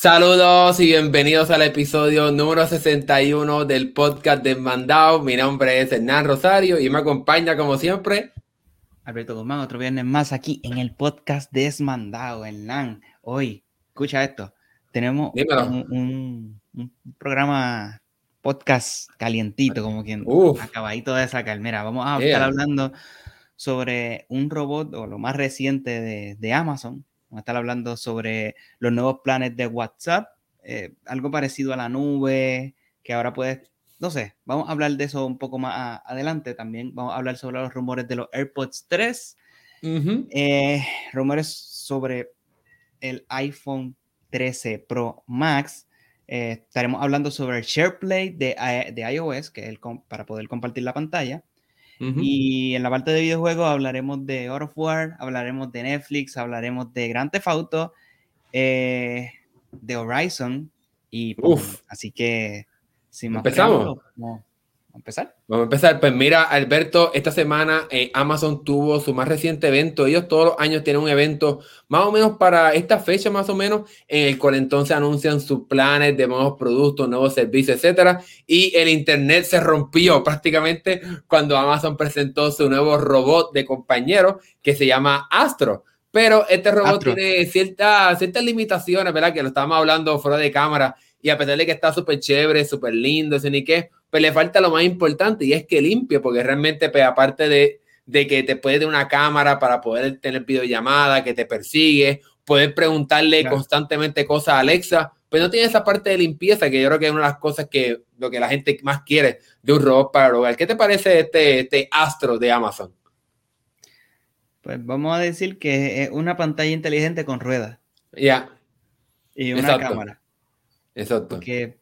Saludos y bienvenidos al episodio número 61 del podcast Desmandado. Mi nombre es Hernán Rosario y me acompaña como siempre Alberto Guzmán, otro viernes más aquí en el podcast Desmandado, Hernán. Hoy, escucha esto, tenemos un, programa podcast calientito, como quien acabadito de sacar. Mira, vamos a estar hablando sobre un robot o lo más reciente de, de Amazon, Vamos a estar hablando sobre los nuevos planes de WhatsApp, eh, algo parecido a la nube, que ahora puedes, no sé, vamos a hablar de eso un poco más adelante también. Vamos a hablar sobre los rumores de los AirPods 3, eh, rumores sobre el iPhone 13 Pro Max. Eh, estaremos hablando sobre el SharePlay de, de iOS, que es el para poder compartir la pantalla. Y en la parte de videojuegos hablaremos de God of War, hablaremos de Netflix, hablaremos de Grand Theft Auto, eh, de Horizon. Y pues, así que, si Empezamos empezar? Vamos a empezar. Pues mira, Alberto, esta semana eh, Amazon tuvo su más reciente evento. Ellos todos los años tienen un evento más o menos para esta fecha, más o menos, en el cual entonces anuncian sus planes de nuevos productos, nuevos servicios, etcétera. Y el internet se rompió prácticamente cuando Amazon presentó su nuevo robot de compañero que se llama Astro. Pero este robot tiene ciertas, ciertas limitaciones, ¿verdad? Que lo estábamos hablando fuera de cámara. Y a pesar de que está súper chévere, súper lindo, ese ni qué, pues le falta lo más importante y es que limpie, porque realmente, pues, aparte de, de que te puede dar una cámara para poder tener videollamada, que te persigue, poder preguntarle constantemente cosas a Alexa, pues no tiene esa parte de limpieza que yo creo que es una de las cosas que lo que la gente más quiere de un robot para el hogar. ¿Qué te parece este, este Astro de Amazon? Pues vamos a decir que es una pantalla inteligente con ruedas. Ya. Y una cámara. Exacto. Que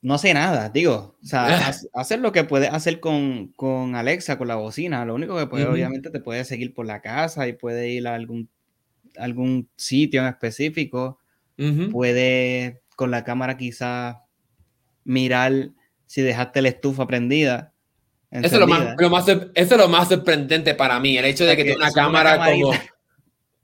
no hace nada, digo. O sea, hacer lo que puedes hacer con, Alexa, con la bocina. Lo único que puede, obviamente, te puede seguir por la casa y puede ir a algún, algún sitio en específico. Puede con la cámara quizás mirar si dejaste la estufa prendida. Eso es lo, más, eso es lo más sorprendente para mí, el hecho de que, tenga una cámara como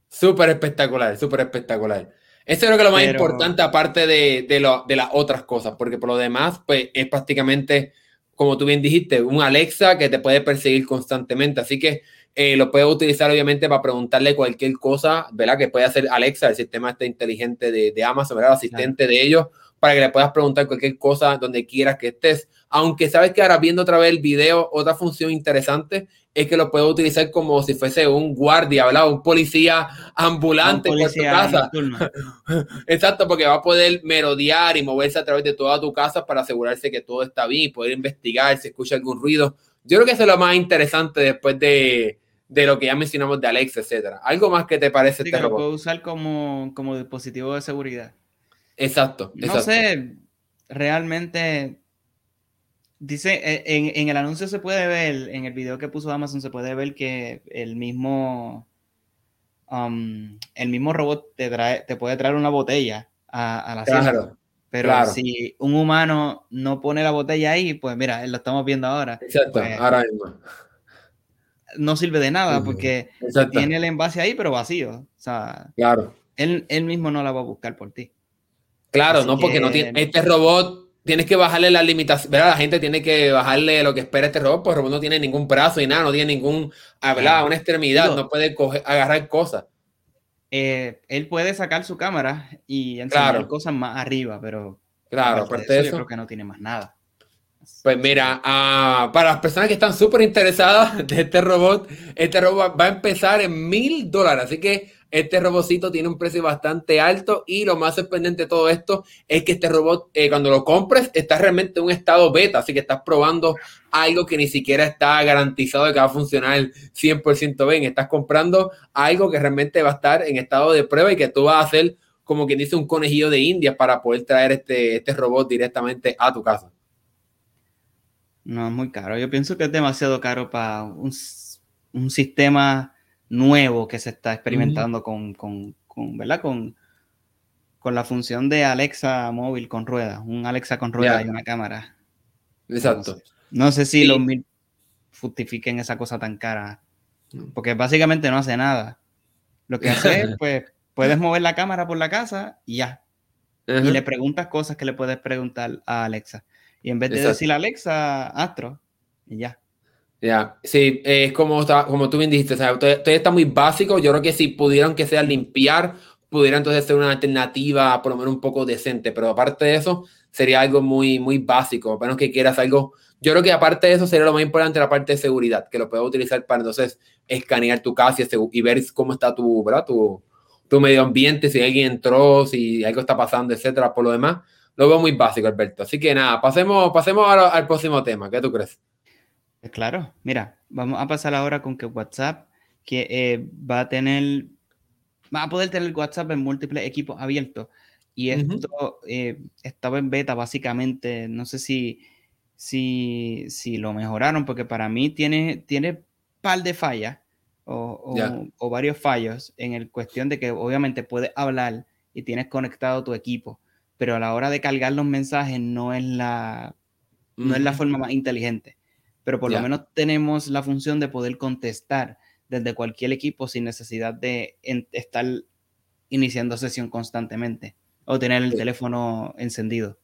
súper espectacular, súper espectacular. Eso creo que es lo más importante, aparte de, de, lo, de las otras cosas, porque por lo demás, pues es prácticamente, como tú bien dijiste, un Alexa que te puede perseguir constantemente. Así que eh, lo puedes utilizar, obviamente, para preguntarle cualquier cosa, ¿verdad? Que puede hacer Alexa, el sistema este inteligente de, de Amazon, ¿verdad? El asistente de ellos, para que le puedas preguntar cualquier cosa donde quieras que estés. Aunque sabes que ahora viendo otra vez el video, otra función interesante es que lo puedo utilizar como si fuese un guardia, ¿verdad? Un policía ambulante por tu casa. Exacto, porque va a poder merodear y moverse a través de toda tu casa para asegurarse que todo está bien y poder investigar si escucha algún ruido. Yo creo que eso es lo más interesante después de, lo que ya mencionamos de Alexa, etcétera. ¿Algo más que te parece sí, este Lo puedo usar como, como dispositivo de seguridad. Exacto, exacto. No sé, realmente Dice, eh, en, el anuncio se puede ver, en el video que puso Amazon se puede ver que el mismo, um, el mismo robot te, trae, te puede traer una botella a, la claro, Pero si un humano no pone la botella ahí, pues mira, lo estamos viendo ahora. Exacto, pues, ahora mismo. No sirve de nada porque tiene el envase ahí, pero vacío. O sea, claro. Él, mismo no la va a buscar por ti. Claro, no, porque no tiene, este robot tienes que bajarle las limitaciones, ¿verdad? La gente tiene que bajarle lo que espera este robot, porque el robot no tiene ningún brazo y nada, no tiene ningún, ¿verdad? Una extremidad, no puede agarrar cosas. Eh, él puede sacar su cámara y enseñar cosas más arriba, pero claro, aparte de eso, yo creo que no tiene más nada. Pues mira, ah, para las personas que están súper interesadas de este robot, este robot va a empezar en mil dólares, así que este robotcito tiene un precio bastante alto y lo más sorprendente de todo esto es que este robot, eh, cuando lo compres, está realmente en un estado beta, así que estás probando algo que ni siquiera está garantizado de que va a funcionar 100% bien. Estás comprando algo que realmente va a estar en estado de prueba y que tú vas a hacer como quien dice un conejillo de indias para poder traer este, este robot directamente a tu casa. No, es muy caro. Yo pienso que es demasiado caro para un, un sistema nuevo que se está experimentando con, con, con, ¿verdad? Con, con la función de Alexa móvil con ruedas, un Alexa con ruedas y una cámara. Exacto. No sé, si los mil justifiquen esa cosa tan cara, porque básicamente no hace nada. Lo que hace es, pues, puedes mover la cámara por la casa y ya. y le preguntas cosas que le puedes preguntar a Alexa. Y en vez de decir Alexa, Astro, y ya. Ya, sí, es como, como tú bien dijiste, todo, está muy básico. Yo creo que si pudieran que sea limpiar, pudiera entonces ser una alternativa por lo menos un poco decente, pero aparte de eso, sería algo muy, muy básico, a menos que quieras algo. Yo creo que aparte de eso sería lo más importante la parte de seguridad, que lo puedes utilizar para entonces escanear tu casa y, ver cómo está tu, ¿verdad? Tu, tu medio ambiente, si alguien entró, si algo está pasando, etcétera. Por lo demás, lo veo muy básico, Alberto. Así que nada, pasemos, pasemos ahora al próximo tema. ¿Qué tú crees? Pues claro, mira, vamos a pasar ahora con que WhatsApp que eh, va a tener, va a poder tener WhatsApp en múltiples equipos abiertos. Y esto eh, estaba en beta básicamente, no sé si, si, si, lo mejoraron, porque para mí tiene, tiene par de fallas o, o, varios fallos en el cuestión de que obviamente puedes hablar y tienes conectado tu equipo, pero a la hora de cargar los mensajes no es la, no es la forma más inteligente pero por lo menos tenemos la función de poder contestar desde cualquier equipo sin necesidad de estar iniciando sesión constantemente o tener el teléfono encendido.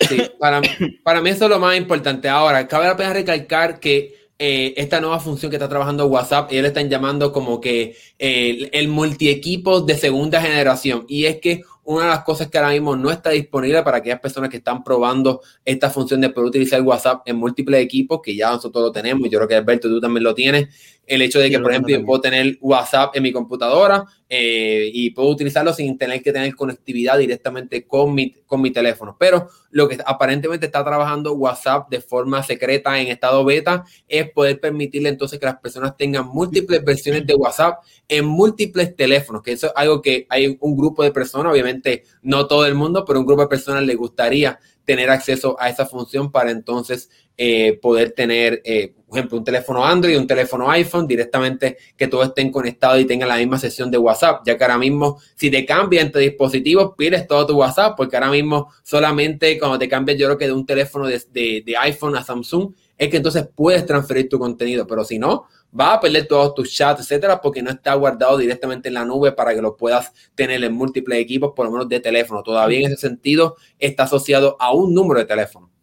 Sí, para, para mí eso es lo más importante. Ahora, cabe la pena recalcar que eh, esta nueva función que está trabajando WhatsApp, ellos le están llamando como que eh, el multi-equipo de segunda generación. Y es que una de las cosas que ahora mismo no está disponible para aquellas personas que están probando esta función de poder utilizar WhatsApp en múltiples equipos, que ya nosotros lo tenemos, yo creo que Alberto tú también lo tienes, el hecho de que, por ejemplo, yo puedo tener WhatsApp en mi computadora eh, y puedo utilizarlo sin tener que tener conectividad directamente con mi, con mi teléfono. Pero lo que aparentemente está trabajando WhatsApp de forma secreta en estado beta es poder permitirle entonces que las personas tengan múltiples versiones de WhatsApp en múltiples teléfonos, que eso es algo que hay un grupo de personas, obviamente no todo el mundo, pero un grupo de personas le gustaría tener acceso a esa función para entonces eh, poder tener, eh, por ejemplo, un teléfono Android, un teléfono iPhone, directamente que todos estén conectados y tengan la misma sesión de WhatsApp, ya que ahora mismo si te cambias entre dispositivos, pierdes todo tu WhatsApp, porque ahora mismo solamente cuando te cambias yo creo que de un teléfono de iPhone a Samsung, es que entonces puedes transferir tu contenido, pero si no, vas a perder todos tus chats, etcétera, porque no está guardado directamente en la nube para que lo puedas tener en múltiples equipos, por lo menos de teléfono. Todavía en ese sentido está asociado a un número de teléfono.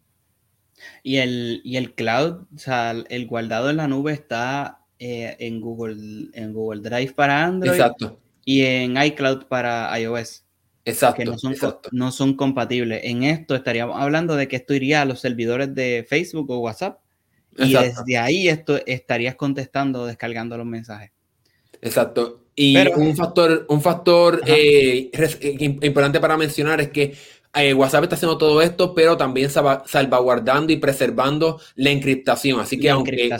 Y el, y el cloud, o sea, el guardado en la nube está eh, en, Google, en Google Drive para Android exacto. y en iCloud para iOS. Exacto, que no son, exacto. no son compatibles. En esto estaríamos hablando de que esto iría a los servidores de Facebook o WhatsApp y desde ahí esto estarías contestando o descargando los mensajes. Exacto. Y un factor, un factor eh, eh, importante para mencionar es que eh, WhatsApp está haciendo todo esto, pero también salvaguardando y preservando la encriptación. Así que aunque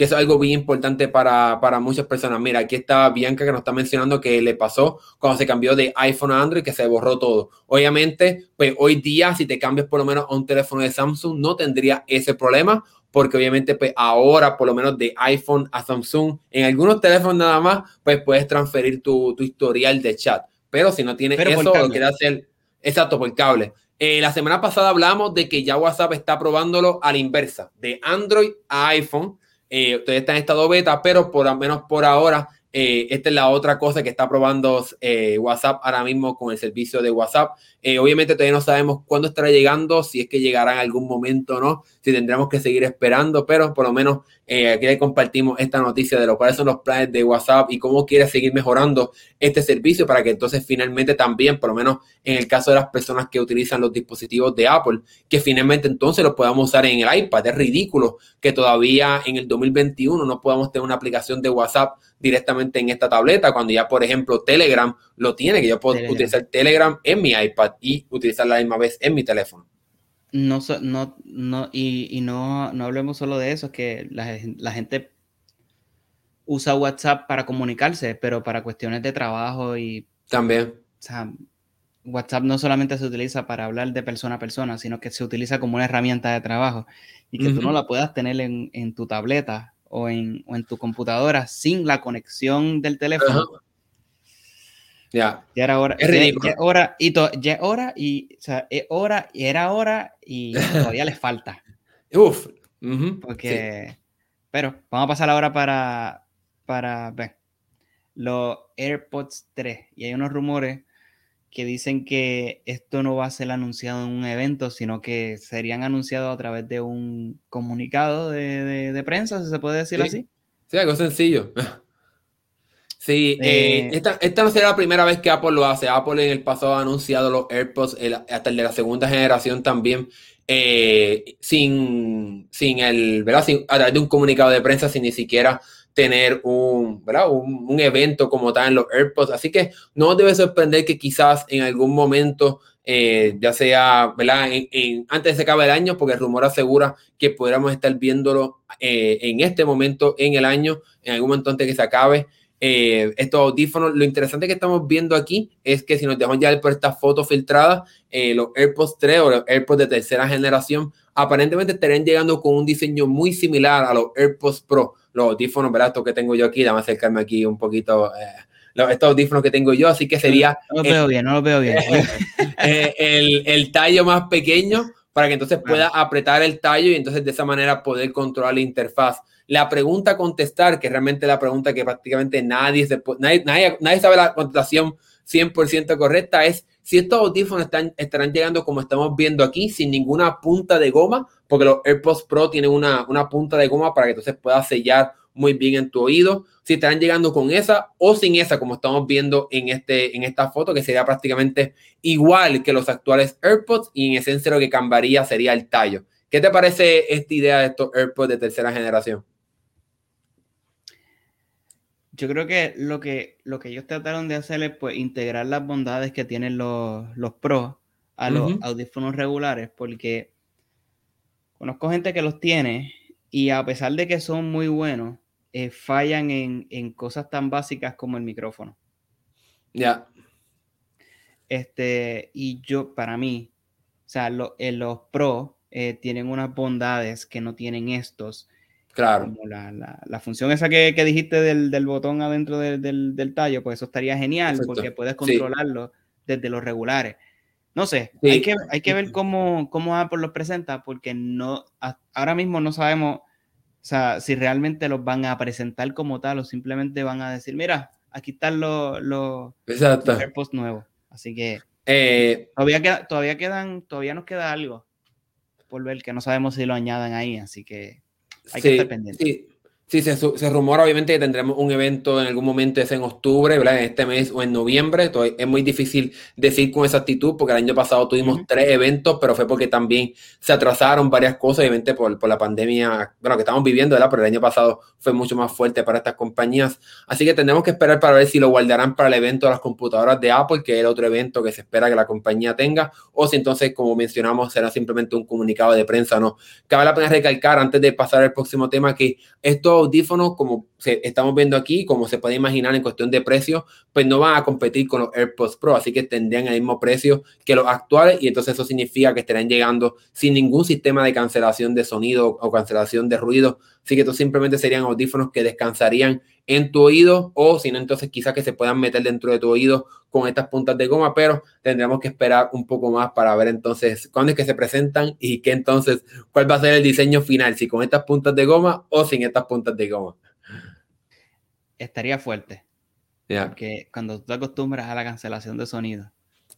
que es algo bien importante para, para, muchas personas. Mira, aquí está Bianca que nos está mencionando que le pasó cuando se cambió de iPhone a Android, que se borró todo. Obviamente, pues hoy día, si te cambias por lo menos a un teléfono de Samsung, no tendría ese problema porque obviamente pues ahora por lo menos de iPhone a Samsung, en algunos teléfonos nada más, pues puedes transferir tu, tu historial de chat. Pero si no tienes eso, lo quieres hacer, exacto, por cable. Eh, la semana pasada hablamos de que ya WhatsApp está probándolo a la inversa, de Android a iPhone. Eh, todavía está en estado beta, pero por lo menos por ahora eh, esta es la otra cosa que está probando eh, WhatsApp ahora mismo con el servicio de WhatsApp. Obviamente todavía no sabemos cuándo estará llegando, si es que llegará en algún momento o no, si tendremos que seguir esperando, pero por lo menos aquí le compartimos esta noticia de lo cuáles son los planes de WhatsApp y cómo quiere seguir mejorando este servicio para que entonces finalmente también, por lo menos en el caso de las personas que utilizan los dispositivos de Apple, que finalmente entonces los podamos usar en el iPad. Es ridículo que todavía en el 2021 no podamos tener una aplicación de WhatsApp directamente en esta tableta, cuando ya, por ejemplo, Telegram lo tiene, que yo puedo utilizar Telegram en mi iPad y utilizar la misma vez en mi teléfono. No, no, no, y, no, no hablemos solo de eso, es que la, gente usa WhatsApp para comunicarse, pero para cuestiones de trabajo y... También. O sea, WhatsApp no solamente se utiliza para hablar de persona a persona, sino que se utiliza como una herramienta de trabajo y que tú no la puedas tener en, en tu tableta o en, tu computadora sin la conexión del teléfono. Ya. Ya era hora. Es ridículo. Ya, hora y ya hora y o sea, es hora y era hora y todavía les falta. Uf. Porque. Pero vamos a pasar ahora para. Para ver. Los AirPods 3. Y hay unos rumores que dicen que esto no va a ser anunciado en un evento, sino que serían anunciados a través de un comunicado de, prensa, si se puede decir así. Sí, algo sencillo. Sí, eh, eh, esta, no será la primera vez que Apple lo hace. Apple en el pasado ha anunciado los AirPods, hasta el de la segunda generación también, eh, sin, sin el, ¿verdad? a través de un comunicado de prensa, sin ni siquiera tener un, ¿verdad? Un, evento como tal en los AirPods. Así que no debe sorprender que quizás en algún momento, ya sea ¿verdad? antes de que se acabe el año, porque el rumor asegura que podríamos estar viéndolo en este momento en el año, en algún momento antes de que se acabe. Eh, estos audífonos. Lo interesante que estamos viendo aquí es que si nos dejamos ya por esta foto filtrada, eh, los AirPods 3 o los AirPods de tercera generación aparentemente estarían llegando con un diseño muy similar a los AirPods Pro. Los audífonos, ¿verdad? Esto que tengo yo aquí, déjame acercarme aquí un poquito. Eh, estos audífonos que tengo yo, así que sería... No lo veo bien, no lo veo bien. el, el tallo más pequeño para que entonces pueda apretar el tallo y entonces de esa manera poder controlar la interfaz. La pregunta a contestar, que realmente la pregunta que prácticamente nadie, nadie, nadie, sabe la contestación 100% correcta, es si estos audífonos están, estarán llegando como estamos viendo aquí, sin ninguna punta de goma, porque los AirPods Pro tienen una, una punta de goma para que entonces puedas sellar muy bien en tu oído, si estarán llegando con esa o sin esa, como estamos viendo en, este, en esta foto, que sería prácticamente igual que los actuales AirPods y en esencia lo que cambiaría sería el tallo. ¿Qué te parece esta idea de estos AirPods de tercera generación? Yo creo que lo que, lo que ellos trataron de hacer es pues, integrar las bondades que tienen los, los pros a los audífonos regulares, porque conozco gente que los tiene y a pesar de que son muy buenos, eh, fallan en, cosas tan básicas como el micrófono. Ya. Este, y yo, para mí, o sea, eh, los pros eh, tienen unas bondades que no tienen estos Claro. Como la, función esa que, dijiste del, botón adentro del, tallo, pues eso estaría genial porque puedes controlarlo desde los regulares. No sé, hay, que, hay que ver cómo, cómo Apple los presenta porque no, ahora mismo no sabemos si realmente los van a presentar como tal o simplemente van a decir, mira, aquí están los, los, AirPods nuevos. Así que eh, todavía, todavía quedan, todavía nos queda algo por ver que no sabemos si lo añadan ahí, así que hay que estar pendiente. Sí. Sí, se, se, rumora obviamente que tendremos un evento en algún momento, es en octubre, ¿verdad? En este mes o en noviembre. es muy difícil decir con exactitud porque el año pasado tuvimos tres eventos, pero fue porque también se atrasaron varias cosas, obviamente por, por, la pandemia, bueno, que estamos viviendo, ¿verdad? Pero el año pasado fue mucho más fuerte para estas compañías. Así que tendremos que esperar para ver si lo guardarán para el evento de las computadoras de Apple, que es el otro evento que se espera que la compañía tenga, o si entonces, como mencionamos, será simplemente un comunicado de prensa, ¿no? Cabe la pena recalcar antes de pasar al próximo tema que esto audífonos, como estamos viendo aquí, como se puede imaginar en cuestión de precio, pues no van a competir con los AirPods Pro, así que tendrían el mismo precio que los actuales y entonces eso significa que estarán llegando sin ningún sistema de cancelación de sonido o cancelación de ruido, así que estos simplemente serían audífonos que descansarían en tu oído o si no, entonces quizás que se puedan meter dentro de tu oído con estas puntas de goma, pero tendremos que esperar un poco más para ver entonces cuándo es que se presentan y qué entonces, cuál va a ser el diseño final, si con estas puntas de goma o sin estas puntas de goma. Estaría fuerte. Porque cuando tú te acostumbras a la cancelación de sonido.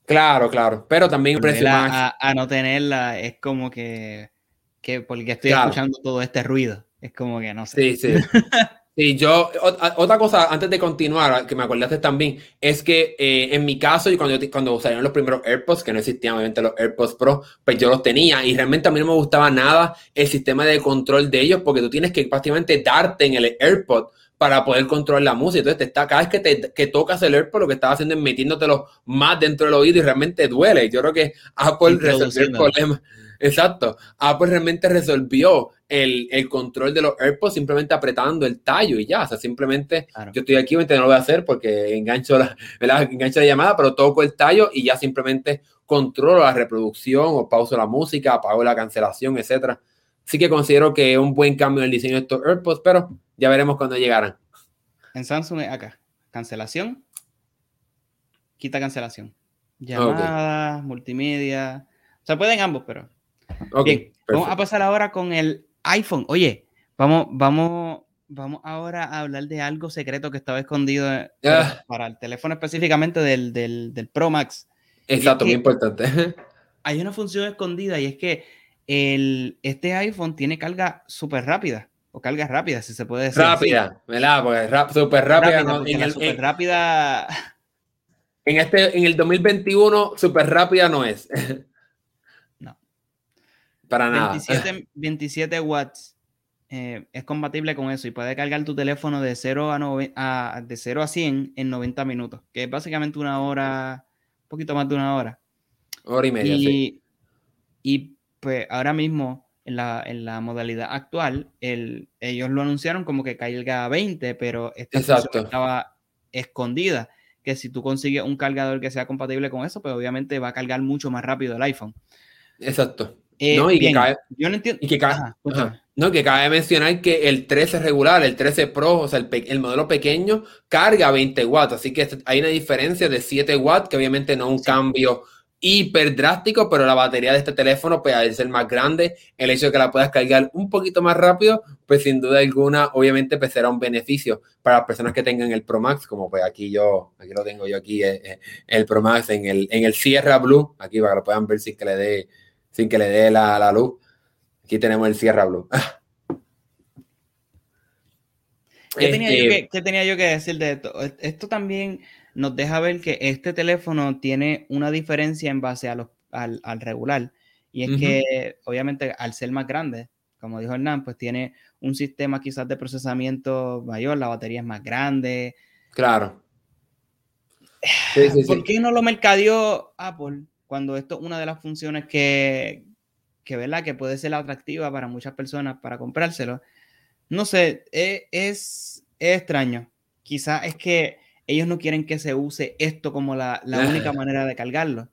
Claro, claro, pero también a, a, no tenerla es como que, que porque estoy escuchando todo este ruido. Es como que no sé. Sí, sí. Sí, yo, otra cosa, antes de continuar, que me acordaste también, es que eh, en mi caso, y cuando, cuando salieron los primeros AirPods, que no existían obviamente los AirPods Pro, pues yo los tenía y realmente a mí no me gustaba nada el sistema de control de ellos, porque tú tienes que prácticamente darte en el AirPod para poder controlar la música. Entonces, te está, cada vez que, te, que tocas el AirPod, lo que estás haciendo es metiéndotelo más dentro del oído y realmente duele. Yo creo que Apple resolvió el problema. Exacto. Apple realmente resolvió el, el, control de los AirPods simplemente apretando el tallo y ya. O sea, simplemente yo estoy aquí, no lo voy a hacer porque engancho la, engancho la llamada, pero toco el tallo y ya simplemente controlo la reproducción o pauso la música, apago la cancelación, etcétera. Sí que considero que es un buen cambio en el diseño de estos AirPods, pero ya veremos cuando llegaran. En Samsung acá, cancelación, quita cancelación. Llamadas, multimedia. O sea, pueden ambos, pero. Bien, vamos a pasar ahora con el iPhone. Oye, vamos, vamos, vamos ahora a hablar de algo secreto que estaba escondido eh, ah. para, el teléfono específicamente del, del, Pro Max. Exacto, muy importante. Hay una función escondida y es que el, este iPhone tiene carga súper rápida o carga rápida, si se puede decir. Rápida, ¿verdad? Pues súper rápida. en el, super rápida. En, este, en el 2021, súper rápida no es. Para nada. 27, watts eh, es compatible con eso y puede cargar tu teléfono de 0 a, a, de 0 a 100 en 90 minutos, que es básicamente una hora, un poquito más de una hora. Hora y media, sí. Y pues ahora mismo en la, en la modalidad actual, el, ellos lo anunciaron como que carga a 20, pero esta estaba escondida. Que si tú consigues un cargador que sea compatible con eso, pues obviamente va a cargar mucho más rápido el iPhone. Exacto. Eh, no, y que cabe, yo no entiendo. Y que cabe, no, que cabe mencionar que el 13 regular, el 13 Pro, o sea, el, el, modelo pequeño, carga 20 watts. Así que hay una diferencia de 7 watts, que obviamente no es un cambio hiper drástico, pero la batería de este teléfono, pues al ser más grande, el hecho de que la puedas cargar un poquito más rápido, pues sin duda alguna, obviamente, pues será un beneficio para las personas que tengan el Pro Max, como pues aquí yo, aquí lo tengo yo aquí, eh, eh, el Pro Max en el, en el Sierra Blue, aquí para que lo puedan ver sin que le dé, sin que le dé la, la luz. Aquí tenemos el Sierra Blue. ¿Qué, tenía yo este que, ¿Qué tenía yo que decir de esto? Esto también nos deja ver que este teléfono tiene una diferencia en base a los, al, al, regular. Y es que, obviamente, al ser más grande, como dijo Hernán, pues tiene un sistema quizás de procesamiento mayor, la batería es más grande. Claro. ¿Por qué no lo mercadeó Apple cuando esto es una de las funciones que, que, ¿verdad? que puede ser atractiva para muchas personas para comprárselo? No sé, e, es, es extraño. Quizás es que ellos no quieren que se use esto como la, la única manera de cargarlo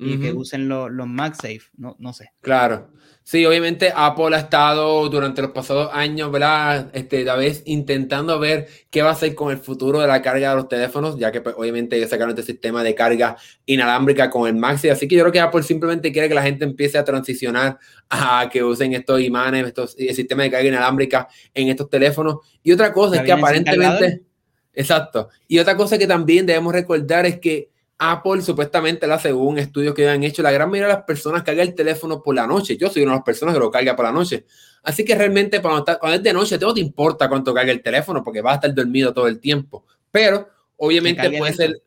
y que usen los MagSafe, no, no sé. Claro. Sí, obviamente Apple ha estado durante los pasados años, ¿verdad? Este, a vez intentando ver qué va a hacer con el futuro de la carga de los teléfonos, ya que pues, obviamente ellos sacaron este sistema de carga inalámbrica con el MagSafe. Así que yo creo que Apple simplemente quiere que la gente empiece a transicionar a que usen estos imanes, estos, el sistema de carga inalámbrica en estos teléfonos. Y otra cosa es que aparentemente... Exacto. Y otra cosa que también debemos recordar es que Apple supuestamente, la según estudios que han hecho, la gran mayoría de las personas carga el teléfono por la noche. Yo soy una de las personas que lo carga por la noche. Así que realmente cuando, cuando es de noche, no te importa cuánto carga el teléfono porque va a estar dormido todo el tiempo. Pero obviamente puede ser,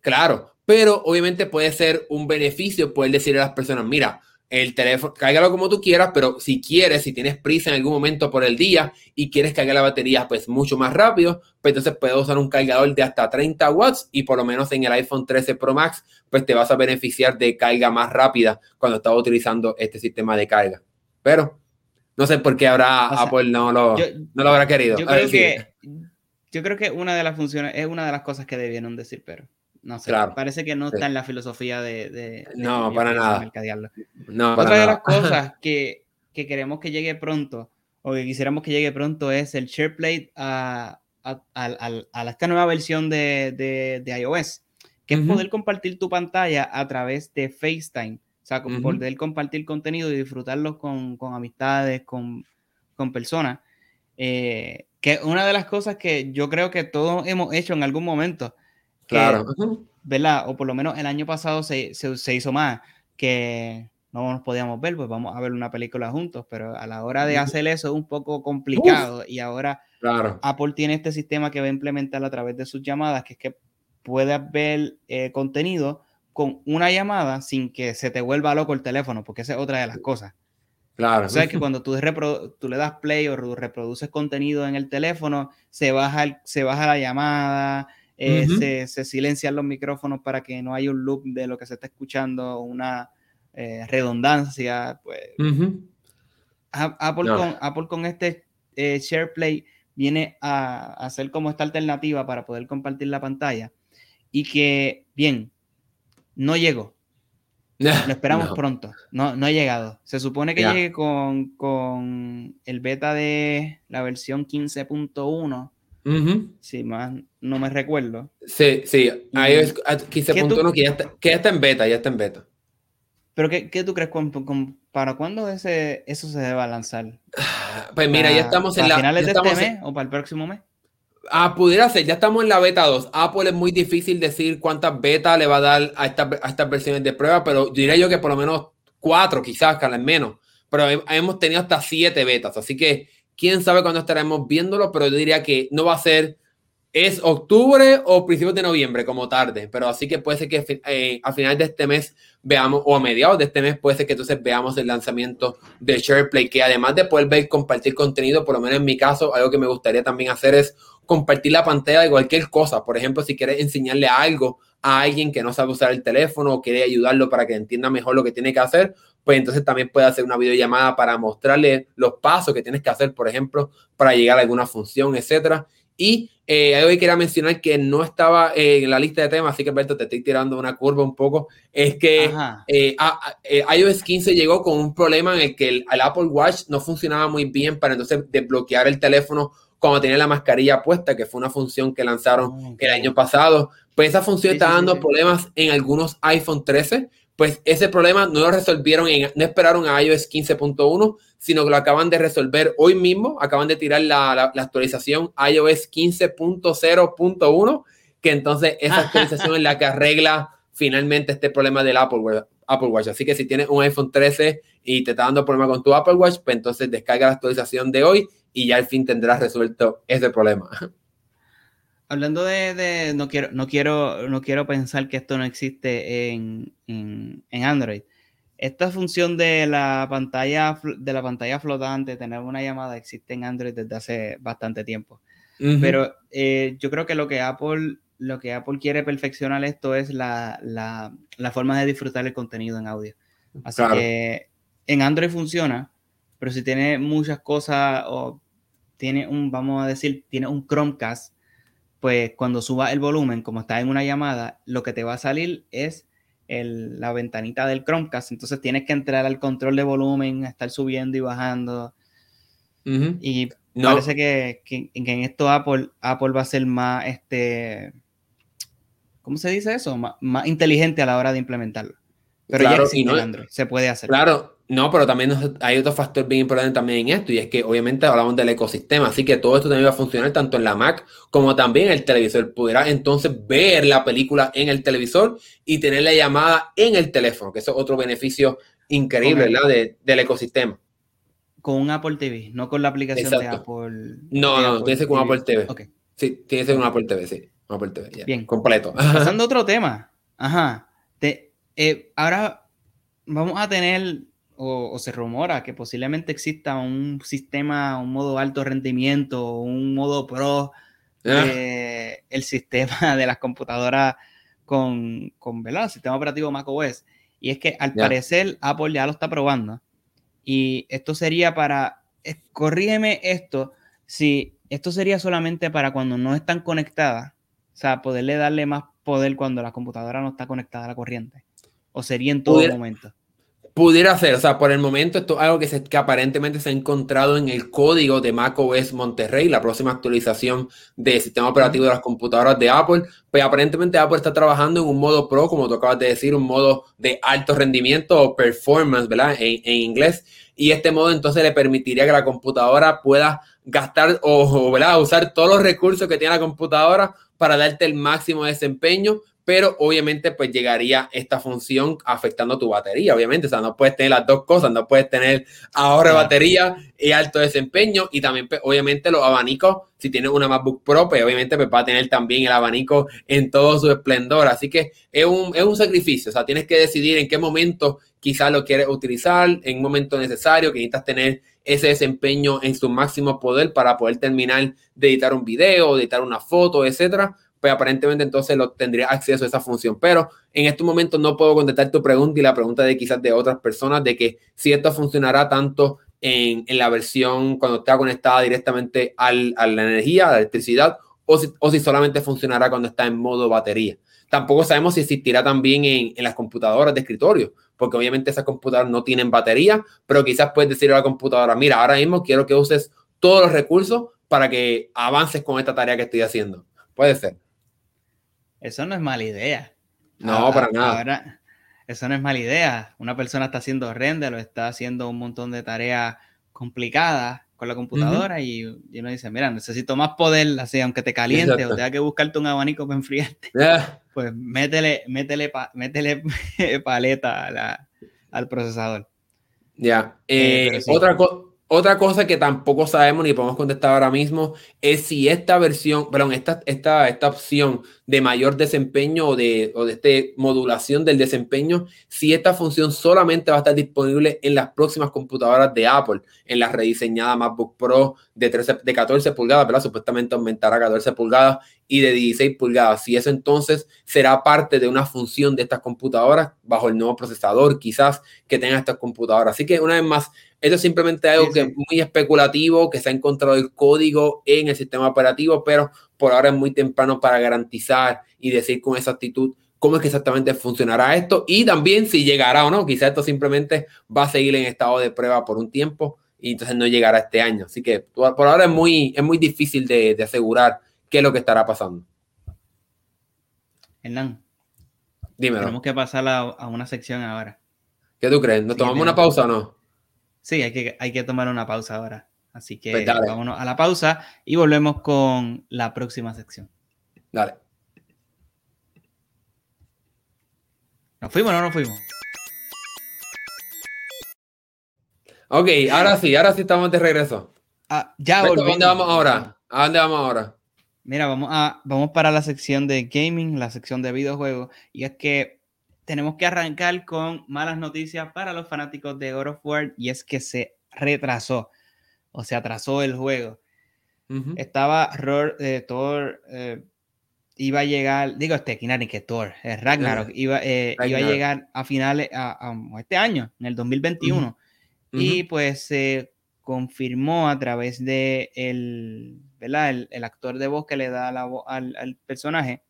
claro, pero obviamente puede ser un beneficio poder decirle a las personas, mira, el teléfono, cárgalo como tú quieras, pero si quieres, si tienes prisa en algún momento por el día y quieres cargar la batería pues mucho más rápido, pues entonces puedes usar un cargador de hasta 30 watts y por lo menos en el iPhone 13 Pro Max pues te vas a beneficiar de carga más rápida cuando estás utilizando este sistema de carga. Pero no sé por qué ahora Apple no lo, no lo habrá querido. Yo creo, que, yo creo que una de las funciones es una de las cosas que debieron decir, pero no sé, parece que no está en la filosofía de... no, para nada. No, Otra de las cosas que, que, queremos que llegue pronto, o que quisiéramos que llegue pronto, es el SharePlay a, a, a, esta nueva versión de, de, de iOS, que es poder compartir tu pantalla a través de FaceTime. O sea, poder compartir contenido y disfrutarlo con, con amistades, con, con personas. Eh, que una de las cosas que yo creo que todos hemos hecho en algún momento Claro. ¿Verdad? O por lo menos el año pasado se, se, hizo más, que no nos podíamos ver, pues vamos a ver una película juntos, pero a la hora de hacer eso es un poco complicado y ahora Apple tiene este sistema que va a implementar a través de sus llamadas, que es que puedes ver eh, contenido con una llamada sin que se te vuelva loco el teléfono, porque esa es otra de las cosas. Claro. O sea, que cuando tú, tú le das play o reproduces contenido en el teléfono, se baja, se baja la llamada, eh, se, silencian los micrófonos para que no haya un loop de lo que se está escuchando, una eh, redundancia. Pues. Apple, con, Apple con este eh, SharePlay viene a, hacer como esta alternativa para poder compartir la pantalla y que, bien, no llegó. Lo esperamos pronto. No, no ha llegado. Se supone que llegue con, con, el beta de la versión 15.1 si más no me recuerdo. Sí, sí. Ahí es 15.1 que, ya está, que ya está en beta, ya está en beta. ¿Pero qué, qué tú crees? ¿Para cuándo ese, eso se debe lanzar? Pues mira, ya estamos en la... finales de este mes o para el próximo mes? Ah, pudiera ser, ya estamos en la beta 2. Apple es muy difícil decir cuántas betas le va a dar a, a estas versiones de prueba, pero diría yo que por lo menos cuatro, quizás, al menos. Pero hemos tenido hasta siete betas, así que quién sabe cuándo estaremos viéndolo, pero yo diría que no va a ser es octubre o principios de noviembre como tarde, pero así que puede ser que eh, a final de este mes veamos, o a mediados de este mes puede ser que entonces veamos el lanzamiento de SharePlay, que además de poder ver compartir contenido, por lo menos en mi caso, algo que me gustaría también hacer es compartir la pantalla de cualquier cosa. Por ejemplo, si quieres enseñarle algo a alguien que no sabe usar el teléfono o quiere ayudarlo para que entienda mejor lo que tiene que hacer, pues entonces también puede hacer una videollamada para mostrarle los pasos que tienes que hacer, por ejemplo, para llegar a alguna función, etcétera. Y eh, algo que quería mencionar que no estaba en la lista de temas, así que Alberto, te estoy tirando una curva un poco, es que eh, eh, iOS 15 llegó con un problema en el que el, Apple Watch no funcionaba muy bien para entonces desbloquear el teléfono cuando tenía la mascarilla puesta, que fue una función que lanzaron ah, el año pasado. Pues esa función está dando problemas en algunos iPhone 13, pues ese problema no lo resolvieron, en, no esperaron a iOS 15.1, sino que lo acaban de resolver hoy mismo, acaban de tirar la, la, actualización iOS 15.0.1, que entonces esa actualización es la que arregla finalmente este problema del Apple Watch, Apple Watch. Así que si tienes un iPhone 13 y te está dando problema con tu Apple Watch, pues entonces descarga la actualización de hoy y ya al fin tendrás resuelto ese problema. Hablando de, no quiero, no quiero, no quiero pensar que esto no existe en, Android. Esta función de la pantalla de la pantalla flotante, tener una llamada, existe en Android desde hace bastante tiempo. Pero eh, yo creo que lo que Apple, lo que Apple quiere perfeccionar esto es la, forma de disfrutar el contenido en audio. Así que en Android funciona, pero si tiene muchas cosas o tiene un, vamos a decir, tiene un Chromecast pues cuando suba el volumen, como está en una llamada, lo que te va a salir es la ventanita del Chromecast. Entonces tienes que entrar al control de volumen, estar subiendo y bajando. Y parece que, en esto Apple, Apple va a ser más, este, ¿cómo se dice eso? más inteligente a la hora de implementarlo. Pero ya existe Android, se puede hacer. Claro, no, pero también hay otro factor bien importante también en esto, y es que obviamente hablamos del ecosistema, así que todo esto también va a funcionar tanto en la Mac como también en el televisor. Podrás entonces ver la película en el televisor y tener la llamada en el teléfono, que eso es otro beneficio increíble, ¿verdad? del ecosistema. Con un Apple TV, no con la aplicación de Apple. No, no, tiene que ser con Apple TV. Sí, tiene que ser con Apple TV, sí. Apple TV, Bien. Completo. Pasando a otro tema. Ajá. Te, eh, ahora vamos a tener, o, se rumora que posiblemente exista un sistema, un modo alto rendimiento, un modo pro, el sistema de las computadoras con, con El sistema operativo macOS. Y es que al parecer Apple ya lo está probando. Y esto sería para, corrígeme esto, si esto sería solamente para cuando no están conectadas, o sea, poderle darle más poder cuando la computadora no está conectada a la corriente. ¿O sería en todo momento? Pudiera ser, o sea, por el momento esto es algo que, se, que aparentemente se ha encontrado en el código de macOS Monterrey, la próxima actualización del sistema operativo de las computadoras de Apple. Pues aparentemente Apple está trabajando en un modo pro, como tú acabas de decir, un modo de alto rendimiento o performance, ¿verdad? En, en inglés. Y este modo entonces le permitiría que la computadora pueda gastar o, ¿verdad? usar todos los recursos que tiene la computadora para darte el máximo desempeño, pero obviamente pues llegaría esta función afectando tu batería, obviamente, o sea, no puedes tener las dos cosas, no puedes tener ahorro de batería y alto desempeño y también pues, obviamente los abanicos, si tienes una MacBook Pro, pues obviamente pues, va a tener también el abanico en todo su esplendor, así que es un, es un sacrificio, o sea, tienes que decidir en qué momento quizás lo quieres utilizar, en un momento necesario, que necesitas tener ese desempeño en su máximo poder para poder terminar de editar un video, de editar una foto, etcétera pues aparentemente entonces lo tendría acceso a esa función. Pero en estos momentos no puedo contestar tu pregunta y la pregunta de quizás de otras personas de que si esto funcionará tanto en, la versión cuando está conectada directamente a la energía, a la electricidad, o si, o si solamente funcionará cuando está en modo batería. Tampoco sabemos si existirá también en, en, las computadoras de escritorio, porque obviamente esas computadoras no tienen batería, pero quizás puedes decirle a la computadora, mira, ahora mismo quiero que uses todos los recursos para que avances con esta tarea que estoy haciendo. Puede ser. Eso no es mala idea. No, para nada. eso no es mala idea. Una persona está haciendo render o está haciendo un montón de tareas complicadas con la computadora y, uno dice, mira, necesito más poder, así, aunque te caliente o tenga que buscarte un abanico para enfriarte, pues métele, métele, métele paleta al procesador. Ya, eh, eh, otra otra cosa que tampoco sabemos ni podemos contestar ahora mismo es si esta versión, perdón, esta, esta, esta opción de mayor desempeño o de, o de este modulación del desempeño, si esta función solamente va a estar disponible en las próximas computadoras de Apple, en la rediseñada MacBook Pro de, 13, de 14 pulgadas, ¿verdad? Supuestamente aumentará a 14 pulgadas y de 16 pulgadas. Si eso entonces será parte de una función de estas computadoras bajo el nuevo procesador, quizás que tengan estas computadoras. Así que una vez más, esto es simplemente algo que es muy especulativo, que se ha encontrado el código en el sistema operativo, pero por ahora es muy temprano para garantizar y decir con exactitud cómo es que exactamente funcionará esto y también si llegará o no. Quizás esto simplemente va a seguir en estado de prueba por un tiempo y entonces no llegará este año. Así que por ahora es muy, es muy difícil de, de asegurar qué es lo que estará pasando. Hernán, Dímelo. Tenemos que pasar a, una sección ahora. ¿Qué tú crees? ¿Nos tomamos una pausa o no? Sí, hay que, hay que tomar una pausa ahora. Así que pues vámonos a la pausa y volvemos con la próxima sección. Dale. ¿Nos fuimos o no nos fuimos? Ok, ahora sí, ahora sí estamos de regreso. Ah, ya volvemos. ¿A dónde vamos ahora? ¿A dónde vamos ahora? Mira, vamos, a, vamos para la sección de gaming, la sección de videojuegos. Y es que tenemos que arrancar con malas noticias para los fanáticos de God of War y es que se retrasó o se atrasó el juego. Estaba eh, Thor, eh, iba a llegar, digo este, ni que Thor, eh, Ragnarok, iba, iba a llegar a finales, a, este año, en el 2021. Y pues se confirmó a través de el, El, actor de voz que le da la voz al, al personaje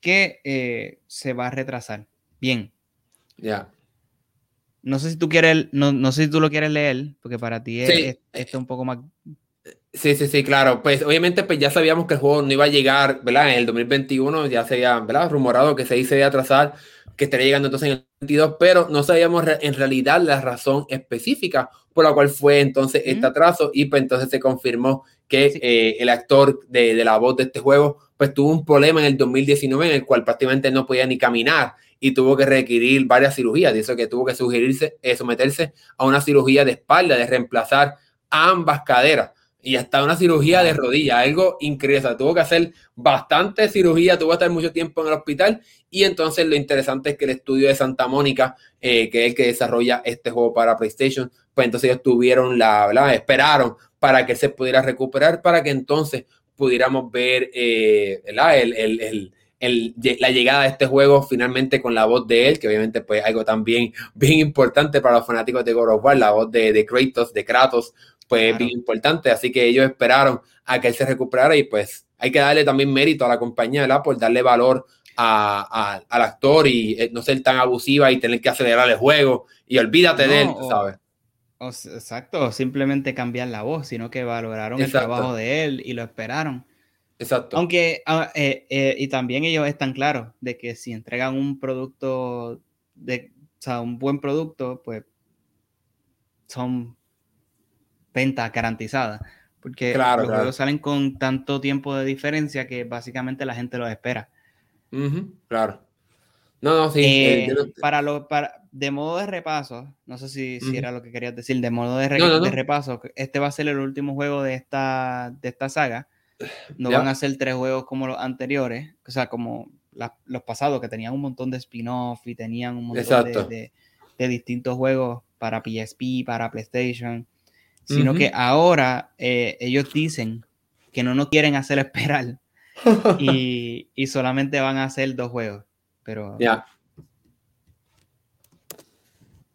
que se va a retrasar. Bien. Ya. No sé si tú quieres, no, no, sé si tú lo quieres leer, porque para ti es, esto un poco más. Sí, sí, sí, claro. Pues obviamente pues ya sabíamos que el juego no iba a llegar, ¿verdad? En el 2021 ya se había, ¿verdad? Rumorado que se iba a atrasar, que estaría llegando entonces en el 2022, pero no sabíamos en realidad la razón específica por la cual fue entonces este atraso y pues entonces se confirmó que eh, el actor de, de la voz de este juego pues tuvo un problema en el 2019 en el cual prácticamente no podía ni caminar y tuvo que requerir varias cirugías. Dice que tuvo que sugerirse, eh, someterse a una cirugía de espalda, de reemplazar ambas caderas y hasta una cirugía de rodilla, algo increíble. tuvo que hacer bastante cirugía, tuvo que estar mucho tiempo en el hospital. Y entonces lo interesante es que el estudio de Santa Mónica, eh, que es el que desarrolla este juego para PlayStation, pues entonces ellos tuvieron la, ¿verdad? esperaron para que se pudiera recuperar, para que entonces pudiéramos ver eh, el, el, la llegada de este juego finalmente con la voz de él, que obviamente pues algo también bien importante para los fanáticos de God of War, la voz de, de Kratos, de Kratos, pues bien importante, así que ellos esperaron a que él se recuperara y pues hay que darle también mérito a la compañía, ¿verdad? Por darle valor a, al actor y eh, no ser tan abusiva y tener que acelerar el juego y olvídate de él, ¿sabes? exacto, simplemente cambiar la voz, sino que valoraron el trabajo de él y lo esperaron. Exacto. Aunque, ah, eh, eh, y también ellos están claros de que si entregan un producto, de, o sea, un buen producto, pues son ventas garantizadas. Porque los juegos salen con tanto tiempo de diferencia que básicamente la gente los espera. claro. No, no, sí. Eh, para lo, para, de modo de repaso, no sé si, si era lo que querías decir, de modo de, de, repaso, este va a ser el último juego de esta, de esta saga. No van a ser tres juegos como los anteriores, o sea, como los pasados que tenían un montón de spin-off y tenían un montón de, distintos juegos para PSP, para PlayStation, sino que ahora eh, ellos dicen que no nos quieren hacer esperar y, solamente van a hacer dos juegos. Pero ya.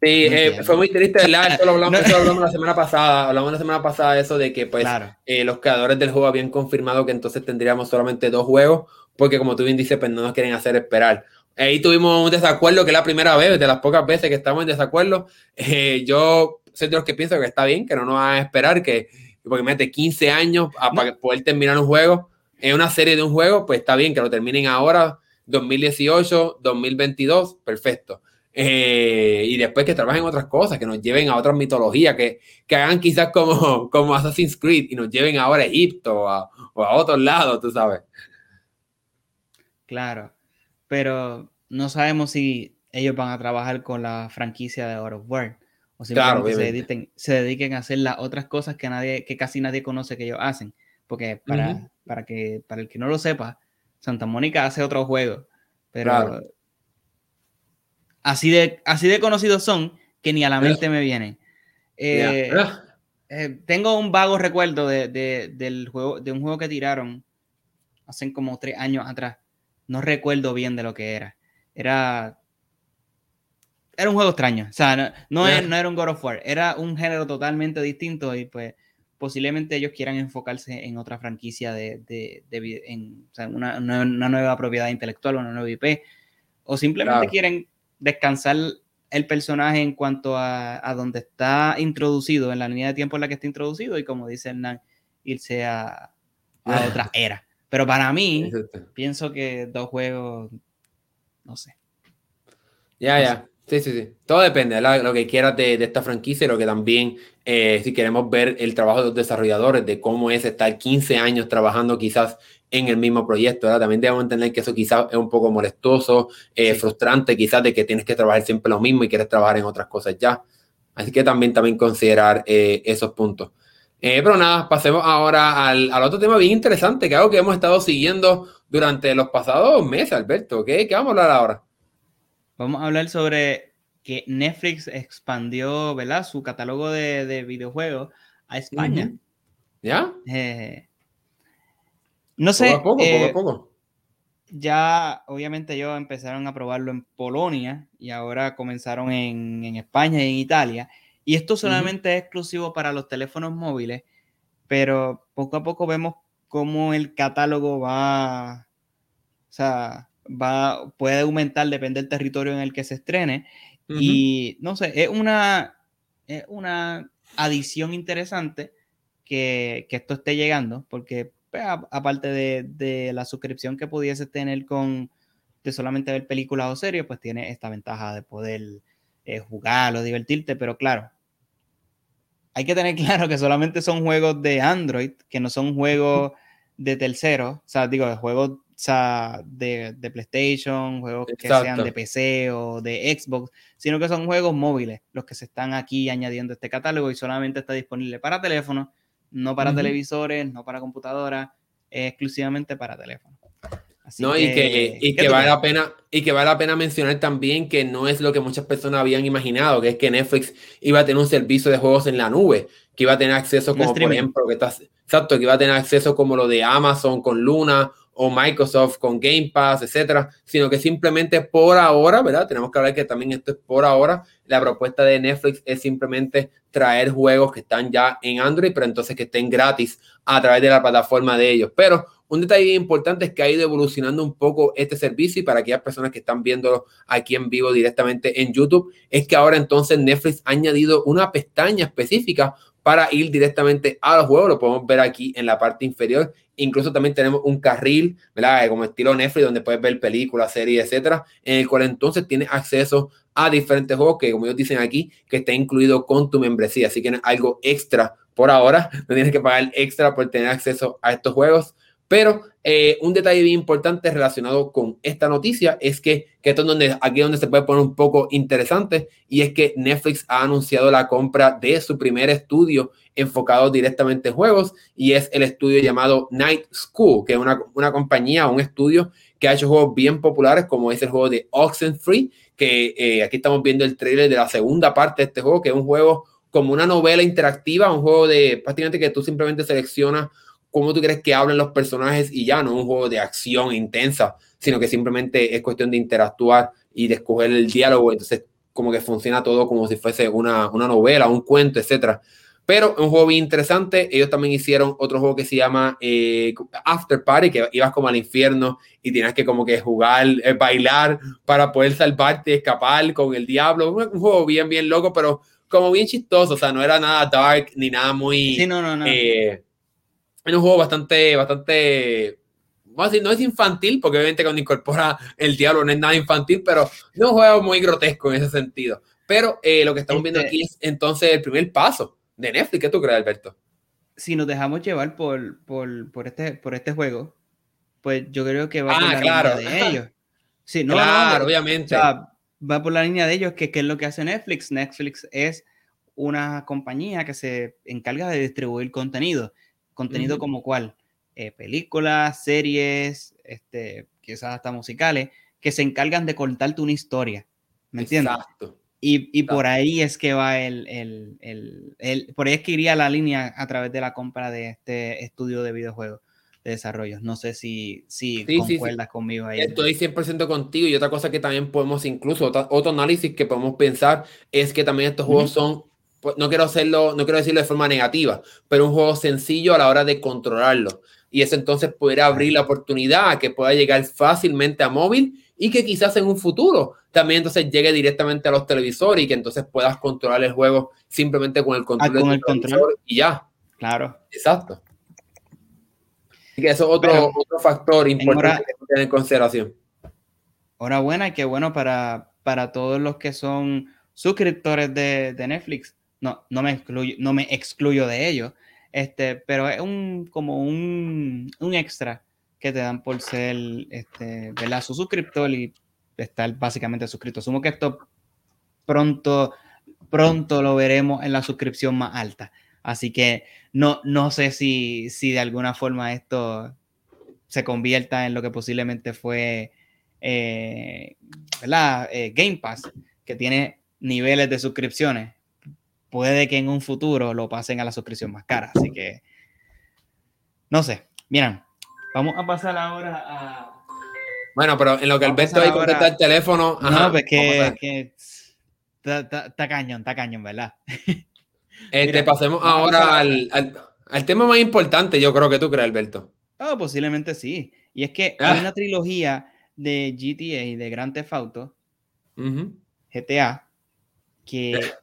Sí, eh, fue muy triste, ¿verdad? Esto lo hablamos, la semana pasada. Hablamos la semana pasada de eso de que pues eh, los creadores del juego habían confirmado que entonces tendríamos solamente dos juegos, porque como tú bien dices, pues no nos quieren hacer esperar. Ahí tuvimos un desacuerdo que es la primera vez, de las pocas veces que estamos en desacuerdo. Eh, yo soy de los que pienso que está bien, que no nos van a esperar, que porque mete 15 años para poder terminar un juego, en una serie de un juego, pues está bien que lo terminen ahora, 2018, 2022, perfecto. Eh, y después que trabajen otras cosas, que nos lleven a otras mitologías, que, que hagan quizás como, como Assassin's Creed y nos lleven ahora a Egipto o a, o a otros lados, tú sabes. Claro, pero no sabemos si ellos van a trabajar con la franquicia de God of War o simplemente se, se, dediquen a hacer las otras cosas que nadie, que casi nadie conoce que ellos hacen. Porque para, para que, para el que no lo sepa, Santa Mónica hace otro juego, pero así de, así de conocidos son que ni a la mente me vienen. Eh, eh, tengo un vago recuerdo de, del juego, de un juego que tiraron hace como tres años atrás. No recuerdo bien de lo que era. Era. Era un juego extraño. O sea, no, no, era un God of War. Era un género totalmente distinto y pues posiblemente ellos quieran enfocarse en otra franquicia de, de, en, o sea, una, una, nueva propiedad intelectual, una nueva IP, o simplemente quieren descansar el personaje en cuanto a, a, donde está introducido, en la línea de tiempo en la que está introducido, y como dice Hernán, irse a, a otra era. Pero para mí, pienso que dos juegos, no sé. Ya, ya. Sí, sí, sí. Todo depende de lo que quieras de, de, esta franquicia y lo que también, eh, si queremos ver el trabajo de los desarrolladores, de cómo es estar 15 años trabajando quizás en el mismo proyecto, ¿verdad? También debemos entender que eso quizás es un poco molestoso, eh, frustrante, quizás de que tienes que trabajar siempre lo mismo y quieres trabajar en otras cosas ya. Así que también, también considerar eh, esos puntos. pero nada, pasemos ahora al, al, otro tema bien interesante, que algo que hemos estado siguiendo durante los pasados meses, Alberto. ¿Qué, ¿Qué vamos a hablar ahora? Vamos a hablar sobre que Netflix expandió ¿verdad? su catálogo de, de videojuegos a España. ¿Ya? Eh, no sé. Poco a poco, poco a eh, poco. Ya, obviamente, ellos empezaron a probarlo en Polonia y ahora comenzaron en, en España y en Italia. Y esto solamente es exclusivo para los teléfonos móviles, pero poco a poco vemos cómo el catálogo va, o sea, va, puede aumentar, depende del territorio en el que se estrene. Y no sé, es una, es una adición interesante que, que, esto esté llegando, porque pues, aparte de, de, la suscripción que pudiese tener con de solamente ver películas o series, pues tiene esta ventaja de poder eh, jugar o divertirte, pero claro, hay que tener claro que solamente son juegos de Android, que no son juegos de terceros, o sea, digo, de juegos sea, de, de, PlayStation, juegos que sean de PC o de Xbox, sino que son juegos móviles los que se están aquí añadiendo este catálogo y solamente está disponible para teléfonos, no para televisores, no para computadoras, exclusivamente para teléfonos. no, y que, y que vale la pena, y que vale la pena mencionar también que no es lo que muchas personas habían imaginado, que es que Netflix iba a tener un servicio de juegos en la nube, que iba a tener acceso como, por ejemplo, que estás, exacto, que iba a tener acceso como lo de Amazon con Luna o Microsoft con Game Pass, etcétera, sino que simplemente por ahora, ¿verdad? Tenemos que hablar que también esto es por ahora. La propuesta de Netflix es simplemente traer juegos que están ya en Android, pero entonces que estén gratis a través de la plataforma de ellos. Pero un detalle importante es que ha ido evolucionando un poco este servicio y para aquellas personas que están viéndolo aquí en vivo directamente en YouTube, es que ahora entonces Netflix ha añadido una pestaña específica para ir directamente a los juegos. Lo podemos ver aquí en la parte inferior. Incluso también tenemos un carril, ¿verdad? Como estilo Netflix, donde puedes ver películas, series, etcétera, en el cual entonces tienes acceso a diferentes juegos que, como ellos dicen aquí, que está incluido con tu membresía. Así que es algo extra por ahora. No tienes que pagar extra por tener acceso a estos juegos. Pero eh, un detalle bien importante relacionado con esta noticia es que, que esto es donde, aquí es donde se puede poner un poco interesante, y es que Netflix ha anunciado la compra de su primer estudio enfocado directamente en juegos, y es el estudio llamado Night School, que es una, una compañía, un estudio que ha hecho juegos bien populares, como es el juego de Oxenfree, que eh, aquí estamos viendo el trailer de la segunda parte de este juego, que es un juego como una novela interactiva, un juego de prácticamente que tú simplemente seleccionas cómo tú crees que hablan los personajes y ya no es un juego de acción intensa, sino que simplemente es cuestión de interactuar y de escoger el diálogo. Entonces, como que funciona todo como si fuese una, una novela, un cuento, etcétera. Pero un juego bien interesante. Ellos también hicieron otro juego que se llama eh, After Party, que ibas como al infierno y tienes que como que jugar, eh, bailar para poder salvarte, escapar con el diablo. Un, juego bien, bien loco, pero como bien chistoso. O sea, no era nada dark ni nada muy... Sí, no, no, no. Eh, es un juego bastante, bastante vamos a decir, no es infantil, porque obviamente cuando incorpora el diablo no es nada infantil, pero no es un juego muy grotesco en ese sentido. Pero eh, lo que estamos viendo este aquí es entonces el primer paso de Netflix. ¿Qué tú crees, Alberto? Si nos dejamos llevar por, por, por este, por este juego, pues yo creo que va por la claro. línea de ellos. Sí, no, claro, obviamente. va por la línea de ellos, que, es lo que hace Netflix. Netflix es una compañía que se encarga de distribuir contenido. Contenido como cuál? Eh, películas, series, este, quizás hasta musicales, que se encargan de contarte una historia. ¿Me entiendes? Exacto. Y, y por ahí es que va el, el, el, el, por ahí es que iría la línea a través de la compra de este estudio de videojuegos de desarrollo. No sé si, si concuerdas conmigo ahí. Estoy 100% contigo y otra cosa que también podemos, incluso otro análisis que podemos pensar es que también estos juegos son, pues, no quiero hacerlo, no quiero decirlo de forma negativa, pero un juego sencillo a la hora de controlarlo. Y eso entonces podría abrir la oportunidad a que pueda llegar fácilmente a móvil y que quizás en un futuro también entonces llegue directamente a los televisores y que entonces puedas controlar el juego simplemente con el control, ah, con el y ya. Claro. Exacto. Y que eso es otro, otro factor importante que tener en consideración. Enhorabuena y qué bueno para, para todos los que son suscriptores de, de Netflix. No, no me excluyo, no me excluyo de ellos. Este, pero es un como un, un extra que te dan por ser este, ¿verdad? su suscriptor y estar básicamente suscrito. Asumo que esto pronto, pronto lo veremos en la suscripción más alta. Así que no, no sé si, si de alguna forma esto se convierta en lo que posiblemente fue eh, eh, Game Pass, que tiene niveles de suscripciones. Puede que en un futuro lo pasen a la suscripción más cara. Así que, no sé. Miren, Vamos a pasar ahora a. Bueno, pero en lo que Alberto ahí contesta el teléfono. no, pues que. Está cañón, está cañón, ¿verdad? Este, pasemos ahora al, al, tema más importante, yo creo que tú crees, Alberto. Oh, posiblemente sí. Y es que hay ah. una trilogía de GTA y de Grand Theft Auto, GTA, que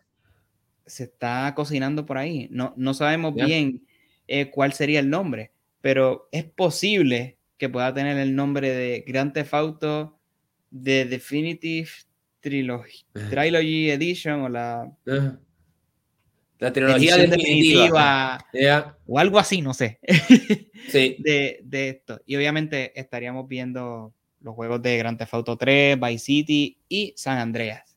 se está cocinando por ahí. No, no sabemos bien eh, cuál sería el nombre pero es posible que pueda tener el nombre de Grand Theft Auto The Definitive Trilogy, Trilogy Edition o la, la trilogía definitiva, o algo así, no sé, sí. de, de, esto. Y obviamente estaríamos viendo los juegos de Grand Theft Auto 3, Vice City y San Andreas.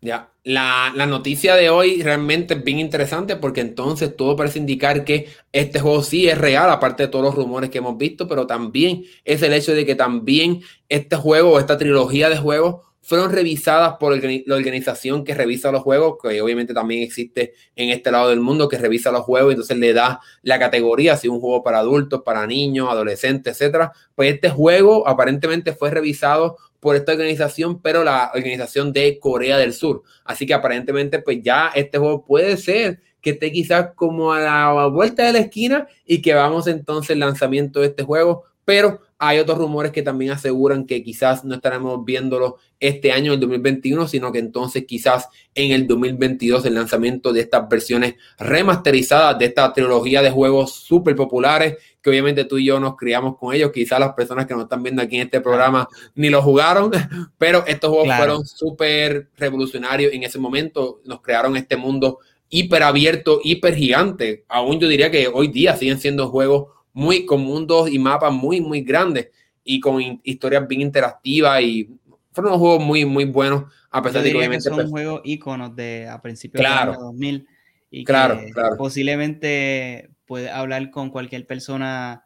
Ya, la, noticia de hoy realmente es bien interesante porque entonces todo parece indicar que este juego sí es real, aparte de todos los rumores que hemos visto, pero también es el hecho de que también este juego o esta trilogía de juegos fueron revisadas por la organización que revisa los juegos, que obviamente también existe en este lado del mundo, que revisa los juegos, y entonces le da la categoría, si un juego para adultos, para niños, adolescentes, etcétera. Pues este juego aparentemente fue revisado por esta organización, pero la organización de Corea del Sur. Así que aparentemente, pues ya este juego puede ser que esté quizás como a la vuelta de la esquina y que vamos entonces lanzamiento de este juego, pero hay otros rumores que también aseguran que quizás no estaremos viéndolo este año, el 2021, sino que entonces quizás en el 2022 el lanzamiento de estas versiones remasterizadas de esta trilogía de juegos súper populares, que obviamente tú y yo nos criamos con ellos, quizás las personas que nos están viendo aquí en este programa ni lo jugaron, pero estos juegos fueron súper revolucionarios en ese momento, nos crearon este mundo hiper abierto, hiper gigante, aún yo diría que hoy día siguen siendo juegos muy con mundos y mapas muy, muy grandes y con historias bien interactivas y fueron unos juegos muy, muy buenos, a pesar de que obviamente... son pues juegos íconos de a principios claro, del año 2000 y claro, que claro. posiblemente puede hablar con cualquier persona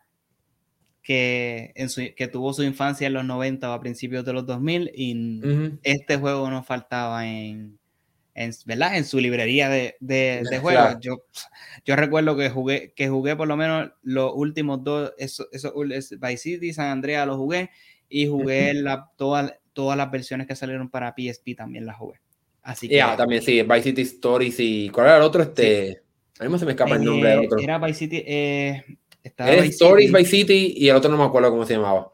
que, en su, que tuvo su infancia en los 90 o a principios de los 2000 y este juego no faltaba en, en, ¿verdad? en su librería de, de, de juegos. Yo, yo recuerdo que jugué, que jugué por lo menos los últimos dos, eso, eso, Vice City, San Andreas los jugué y jugué la, todas, todas las versiones que salieron para PSP también las jugué. Así que. Ya, también sí, Vice City Stories y. ¿Cuál era el otro? Este. A mí se me escapa el nombre del otro. Era Vice City. Eh, estaba Stories Vice City y el otro no me acuerdo cómo se llamaba.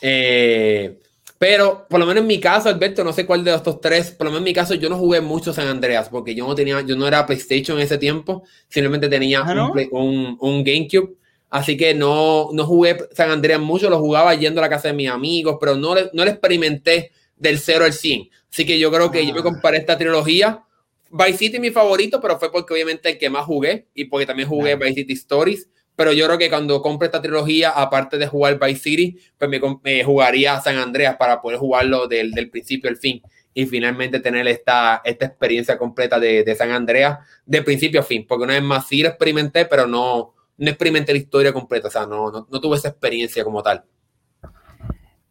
Eh, pero por lo menos en mi caso, Alberto, no sé cuál de estos tres, por lo menos en mi caso, yo no jugué mucho San Andreas porque yo no tenía, yo no era PlayStation en ese tiempo, simplemente tenía un, un, GameCube. Así que no, no jugué San Andreas mucho, lo jugaba yendo a la casa de mis amigos, pero no, no lo experimenté del 0 al 100. Así que yo creo que yo me ah. comparé esta trilogía. Vice City mi favorito, pero fue porque obviamente el que más jugué y porque también jugué Vice City Stories. Pero yo creo que cuando compre esta trilogía, aparte de jugar Vice City, pues me, jugaría San Andreas para poder jugarlo del, del, principio al fin y finalmente tener esta, esta experiencia completa de, de, San Andreas de principio a fin. Porque una vez más sí lo experimenté, pero no, no experimenté la historia completa. O sea, no, no, no tuve esa experiencia como tal.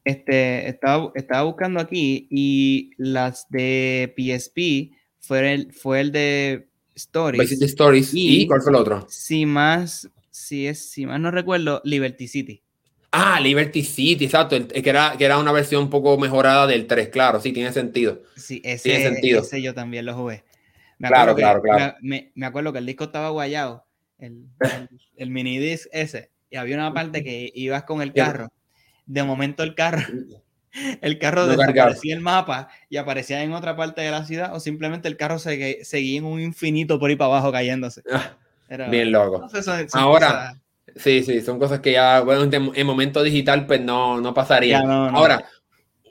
Este, estaba, estaba buscando aquí y las de PSP fue el, fue el de Stories. Stories. ¿Y, cuál fue el otro? Si más, si es, si más no recuerdo, Liberty City. Ah, Liberty City, exacto, que era, que era una versión un poco mejorada del 3, claro, sí, tiene sentido. Sí, ese, tiene sentido. ese yo también lo jugué. Me claro, claro, claro. Me, me, acuerdo que el disco estaba guayado, el, el, mini disc ese, y había una parte que ibas con el carro de momento el carro, el carro no desaparecía el mapa y aparecía en otra parte de la ciudad o simplemente el carro se, seguía en un infinito por ahí para abajo cayéndose. Ah, bien loco. Ahora, sí, sí, son cosas que ya, bueno, en momento digital pues no, no pasaría. Ahora,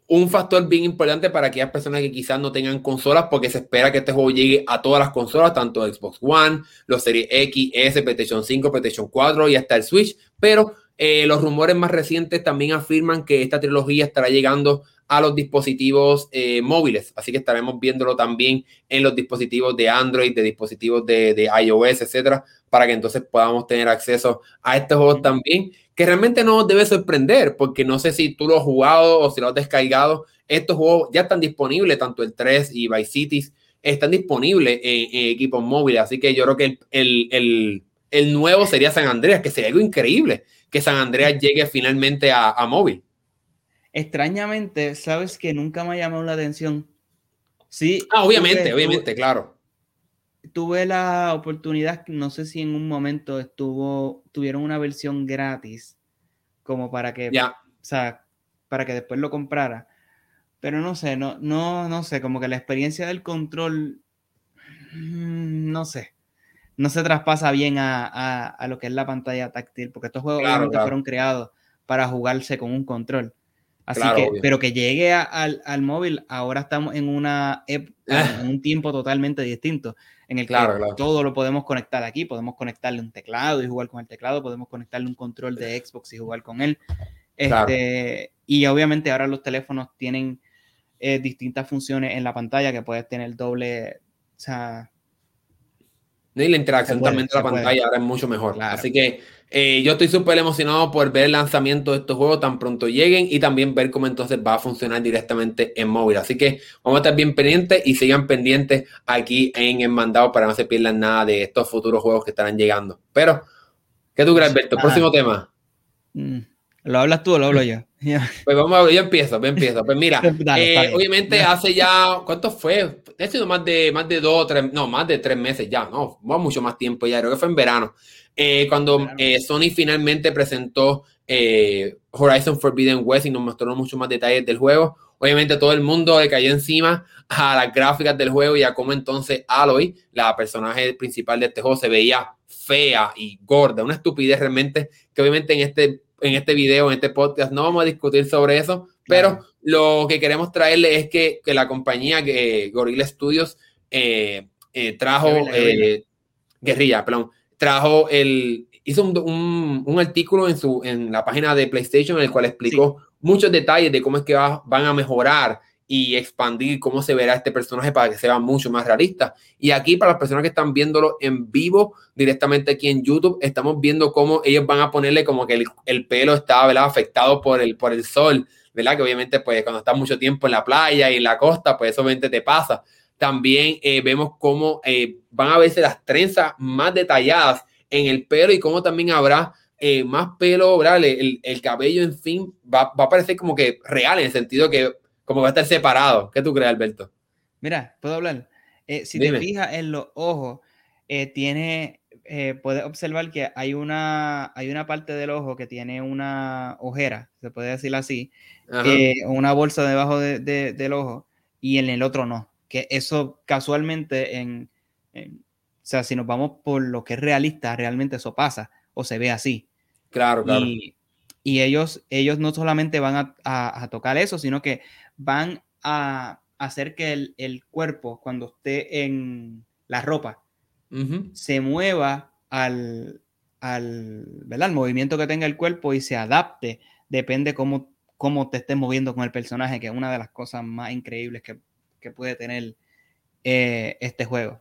un factor bien importante para aquellas personas que quizás no tengan consolas, porque se espera que este juego llegue a todas las consolas, tanto Xbox One, los Series X, S, PlayStation 5, PlayStation 4 y hasta el Switch, pero eh, los rumores más recientes también afirman que esta trilogía estará llegando a los dispositivos eh, móviles, así que estaremos viéndolo también en los dispositivos de Android, de dispositivos de, iOS, etcétera, para que entonces podamos tener acceso a estos juegos también, que realmente no nos debe sorprender, porque no sé si tú lo has jugado o si lo has descargado, estos juegos ya están disponibles, tanto el 3 y Vice Cities están disponibles en, equipos móviles, así que yo creo que el, el, el nuevo sería San Andreas, que sería algo increíble que San Andreas llegue finalmente a, móvil. Extrañamente, sabes que nunca me ha llamado la atención. Sí. Ah, obviamente, obviamente, claro. Tuve la oportunidad, no sé si en un momento estuvo, tuvieron una versión gratis, como para que, ya. o sea, para que después lo comprara. Pero no sé, no, no, no sé, como que la experiencia del control, mm, no sé no se traspasa bien a, lo que es la pantalla táctil, porque estos juegos fueron creados para jugarse con un control. Así que, pero que llegue al, móvil, ahora estamos en una en un tiempo totalmente distinto, en el que todo lo podemos conectar aquí, podemos conectarle un teclado y jugar con el teclado, podemos conectarle un control de Xbox y jugar con él. Este, y obviamente ahora los teléfonos tienen eh, distintas funciones en la pantalla, que puedes tener doble, o sea, y la interacción también de la pantalla ahora es mucho mejor. Así que eh, yo estoy súper emocionado por ver el lanzamiento de estos juegos tan pronto lleguen y también ver cómo entonces va a funcionar directamente en móvil. Así que vamos a estar bien pendientes y sigan pendientes aquí en el mandado para no se pierdan nada de estos futuros juegos que estarán llegando. Pero, ¿qué tú crees, Alberto? Próximo tema. Mm, ¿Lo hablas tú o lo hablo yo? Pues vamos a ver, yo empiezo, yo empiezo. Pues mira, eh, obviamente hace ya, ¿cuánto fue? Ha sido más de, más de dos, tres, no, más de tres meses ya, no, va mucho más tiempo ya, creo que fue en verano, eh, cuando eh, Sony finalmente presentó Horizon Forbidden West y nos mostró mucho más detalles del juego. Obviamente todo el mundo le cayó encima a las gráficas del juego y a cómo entonces Aloy, la personaje principal de este juego, se veía fea y gorda, una estupidez realmente que obviamente en este en este video, en este podcast, no vamos a discutir sobre eso, pero lo que queremos traerle es que, que la compañía que Gorilla Studios eh, eh, trajo, eh, Guerrilla, perdón, trajo el, hizo un, un, artículo en, su, en la página de PlayStation en el cual explicó muchos detalles de cómo es que van a mejorar y expandir cómo se verá este personaje para que sea mucho más realista. Y aquí, para las personas que están viéndolo en vivo, directamente aquí en YouTube, estamos viendo cómo ellos van a ponerle como que el, pelo está ¿verdad? afectado por el, por el sol, ¿verdad? Que obviamente, pues cuando estás mucho tiempo en la playa y en la costa, pues eso obviamente te pasa. También eh, vemos cómo eh, van a verse las trenzas más detalladas en el pelo y cómo también habrá eh, más pelo, ¿verdad? El, el, cabello, en fin, va, va a parecer como que real en el sentido que como va a estar separado. ¿Qué tú crees, Alberto? Mira, ¿puedo hablar? Eh, si te fijas en los ojos, eh, tiene, eh, puedes observar que hay una, hay una parte del ojo que tiene una ojera, se puede decir así, una bolsa debajo del ojo, y en el otro no. Que eso casualmente, en, o sea, si nos vamos por lo que es realista, realmente eso pasa o se ve así. Claro, claro. Y, ellos, ellos no solamente van a, tocar eso, sino que van a hacer que el, cuerpo, cuando esté en la ropa, se mueva al, al, al movimiento que tenga el cuerpo y se adapte, depende cómo, cómo te estés moviendo con el personaje, que es una de las cosas más increíbles que, puede tener eh, este juego.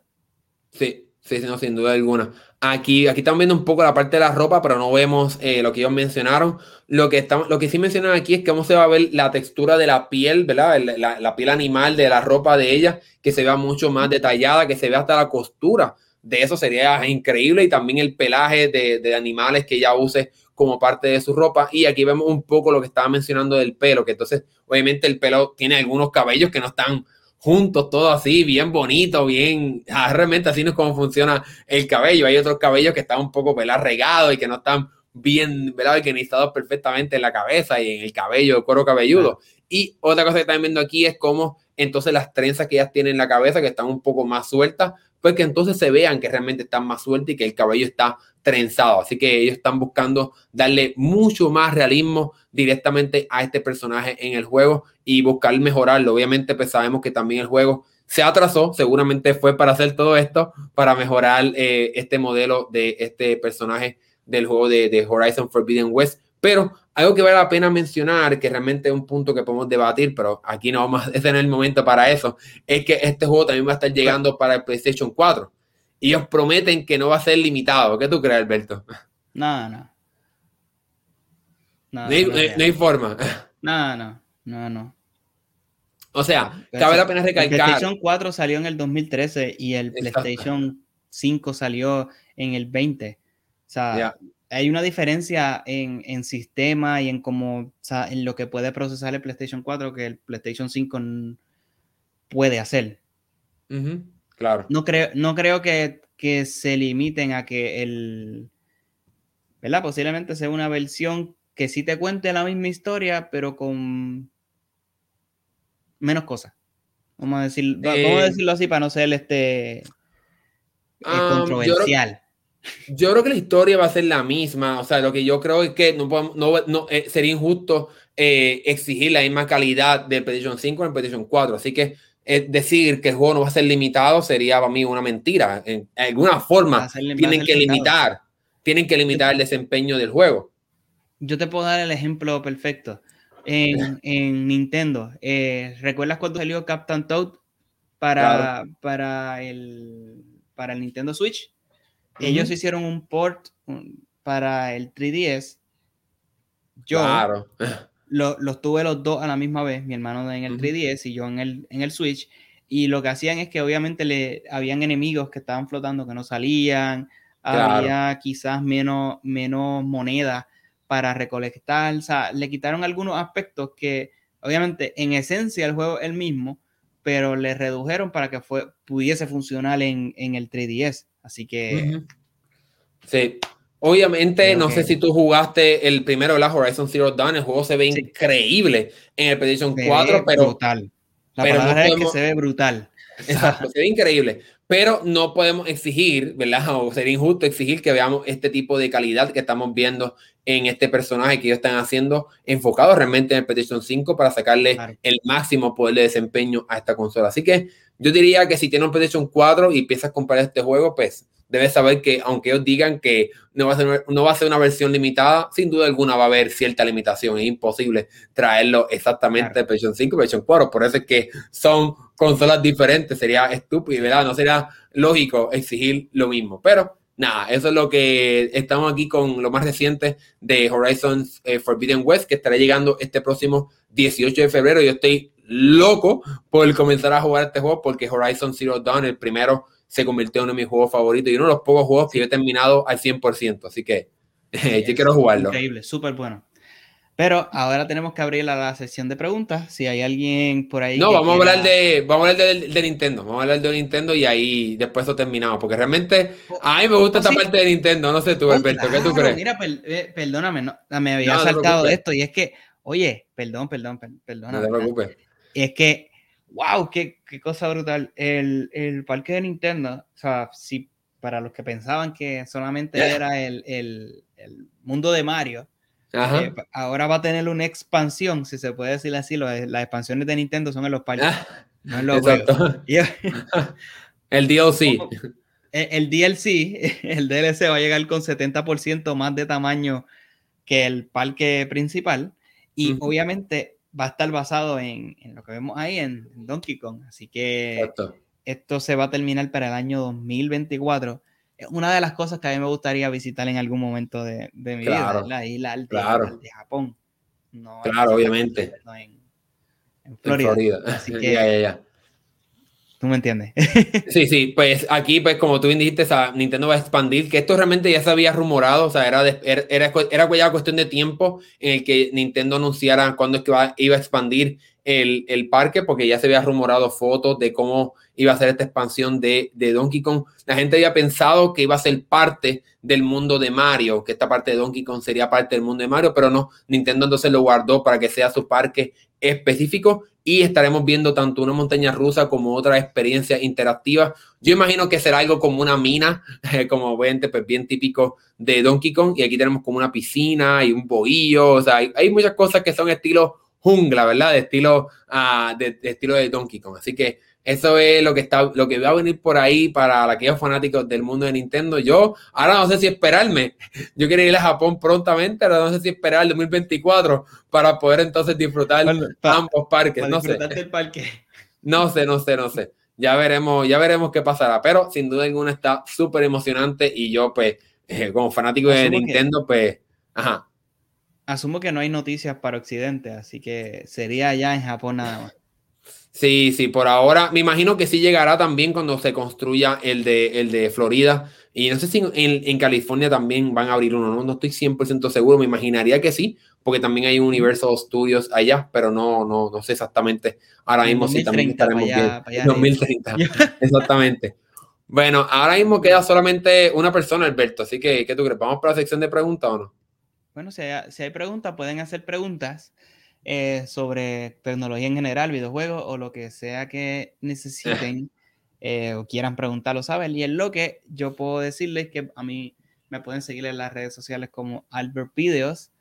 Sí, Sí, no, sin duda alguna. Aquí, aquí estamos viendo un poco la parte de la ropa, pero no vemos eh, lo que ellos mencionaron. Lo que, estamos, lo que sí mencionan aquí es cómo se va a ver la textura de la piel, ¿verdad? La, la, piel animal de la ropa de ella, que se vea mucho más detallada, que se vea hasta la costura. De eso sería increíble. Y también el pelaje de, de animales que ella use como parte de su ropa. Y aquí vemos un poco lo que estaba mencionando del pelo, que entonces, obviamente, el pelo tiene algunos cabellos que no están juntos, todo así, bien bonito, bien, ah, realmente así no es como funciona el cabello. Hay otros cabellos que están un poco regados y que no están bien, ¿verdad? Organizados perfectamente en la cabeza y en el cabello, el cuero cabelludo. Y otra cosa que están viendo aquí es cómo entonces las trenzas que ellas tienen en la cabeza, que están un poco más sueltas, pues que entonces se vean que realmente están más sueltas y que el cabello está trenzado. Así que ellos están buscando darle mucho más realismo directamente a este personaje en el juego y buscar mejorarlo. Obviamente, pues sabemos que también el juego se atrasó, seguramente fue para hacer todo esto, para mejorar eh, este modelo de este personaje del juego de, de, Horizon Forbidden West. Pero algo que vale la pena mencionar, que realmente es un punto que podemos debatir, pero aquí no vamos a tener el momento para eso, es que este juego también va a estar llegando para el PlayStation 4 ellos prometen que no va a ser limitado. ¿Qué tú crees, Alberto? No, no. No, hay, forma. No, no, no, no. O sea, cabe la pena recalcar. El PlayStation 4 salió en el 2013 y el PlayStation 5 salió en el 20. O sea, hay una diferencia en, sistema y en cómo, o sea, en lo que puede procesar el PlayStation 4 que el PlayStation 5 puede hacer. Claro. No creo, no creo que, se limiten a que el. ¿Verdad? Posiblemente sea una versión que sí te cuente la misma historia, pero con menos cosas. Vamos a, decir, vamos a eh, decirlo así para no ser este eh, um, controversial. Yo creo, que la historia va a ser la misma. O sea, lo que yo creo es que no, no, eh, sería injusto exigir la misma calidad del PlayStation 5 en el PlayStation 4. Así que decir que el juego no va a ser limitado sería para mí una mentira. En, alguna forma tienen que limitar, tienen que limitar el desempeño del juego. Yo te puedo dar el ejemplo perfecto. En, Nintendo, eh, ¿recuerdas cuando salió Captain Toad para, para, el, para el Nintendo Switch? Ellos hicieron un port para el 3DS. Yo, claro los tuve los dos a la misma vez, mi hermano en el 3DS y yo en el, en el Switch. Y lo que hacían es que obviamente le habían enemigos que estaban flotando que no salían, había quizás menos, menos moneda para recolectar, o sea, le quitaron algunos aspectos que obviamente en esencia el juego es el mismo, pero le redujeron para que fue, pudiese funcionar en, el 3DS. Así que... Sí, Obviamente, no sé si tú jugaste el primero, la Horizon Zero Dawn, el juego se ve increíble en el PlayStation 4, pero... Brutal. La pero palabra es que se ve brutal. Exacto, se ve increíble, pero no podemos exigir, ¿verdad? O sería injusto exigir que veamos este tipo de calidad que estamos viendo en este personaje que ellos están haciendo, enfocado realmente en el PlayStation 5 para sacarle el máximo poder de desempeño a esta consola. Así que yo diría que si tienes un PlayStation 4 y empiezas a comprar este juego, pues debes saber que aunque ellos digan que no va, a ser, no va a ser una versión limitada, sin duda alguna va a haber cierta limitación. Es imposible traerlo exactamente de PlayStation 5 PlayStation 4. Por eso es que son consolas diferentes. Sería estúpido, ¿verdad? No sería lógico exigir lo mismo. Pero nada, eso es lo que estamos aquí con lo más reciente de Horizon eh, Forbidden West, que estará llegando este próximo 18 de febrero. Yo estoy loco por comenzar a jugar este juego porque Horizon Zero Dawn, el primero se convirtió en uno de mis juegos favoritos y uno de los pocos juegos que yo he terminado al 100%. Así que yo quiero jugarlo. Increíble, súper bueno. Pero ahora tenemos que abrir la, sección de preguntas. Si hay alguien por ahí. No, vamos, a hablar de, vamos a hablar de, Nintendo. Vamos a hablar de Nintendo y ahí después lo terminamos. Porque realmente a mí me gusta esta parte de Nintendo. No sé tú, Alberto, ¿qué tú crees? Mira, eh, perdóname, no, me había saltado de esto. Y es que, oye, perdón, perdón, perdón. No te preocupes. Es que wow, qué, cosa brutal. El, parque de Nintendo, o sea, si para los que pensaban que solamente era el, mundo de Mario, eh, ahora va a tener una expansión, si se puede decir así. las expansiones de Nintendo son en los parques, ah, no en los el DLC. El, DLC, el DLC va a llegar con 70% más de tamaño que el parque principal. Y obviamente va a estar basado en, lo que vemos ahí en, Donkey Kong. Así que esto se va a terminar para el año 2024. Es una de las cosas que a mí me gustaría visitar en algún momento de, mi vida, la isla de, Japón. claro, obviamente. En, Florida. Así que, ya, ya, ya. ¿Tú me entiendes? sí, sí, pues aquí, pues como tú bien dijiste, Nintendo va a expandir, que esto realmente ya se había rumorado, o sea, era, era, era, era, ya cuestión de tiempo en el que Nintendo anunciara cuándo es que iba a expandir el, el, parque, porque ya se había rumorado fotos de cómo iba a ser esta expansión de, de, Donkey Kong. La gente había pensado que iba a ser parte del mundo de Mario, que esta parte de Donkey Kong sería parte del mundo de Mario, pero no, Nintendo entonces lo guardó para que sea su parque específico y estaremos viendo tanto una montaña rusa como otra experiencia interactiva. Yo imagino que será algo como una mina, como ven, pues bien típico de Donkey Kong. Y aquí tenemos como una piscina y un bohío. O sea, hay, muchas cosas que son estilo jungla, ¿verdad? De estilo, uh, de, de, estilo de Donkey Kong. Así que eso es lo que está, lo que va a venir por ahí para aquellos fanáticos del mundo de Nintendo. Yo ahora no sé si esperarme. Yo quiero ir a Japón prontamente, pero no sé si esperar el 2024 para poder entonces disfrutar ambos parques. no sé. parque. No sé, no sé, no sé. Ya veremos, ya veremos qué pasará. Pero sin duda alguna está súper emocionante y yo, pues, eh, como fanático de Nintendo, pues, ajá. Asumo que no hay noticias para Occidente, así que sería allá en Japón nada más. Sí, sí, por ahora me imagino que sí llegará también cuando se construya el de, el de Florida. Y no sé si en, California también van a abrir uno, no, no estoy 100% seguro, me imaginaría que sí, porque también hay un Universal Studios allá, pero no, no, no sé exactamente ahora mismo si también estaremos bien. 2030, exactamente. Bueno, ahora mismo queda solamente una persona, Alberto, así que, ¿qué tú crees? ¿Vamos para la sección de preguntas o no? Bueno, si si hay preguntas, pueden hacer preguntas. Eh, sobre tecnología en general, videojuegos o lo que sea que necesiten eh, o quieran preguntarlo, ¿saben? Y es lo que yo puedo decirles que a mí me pueden seguir en las redes sociales como Albert Videos.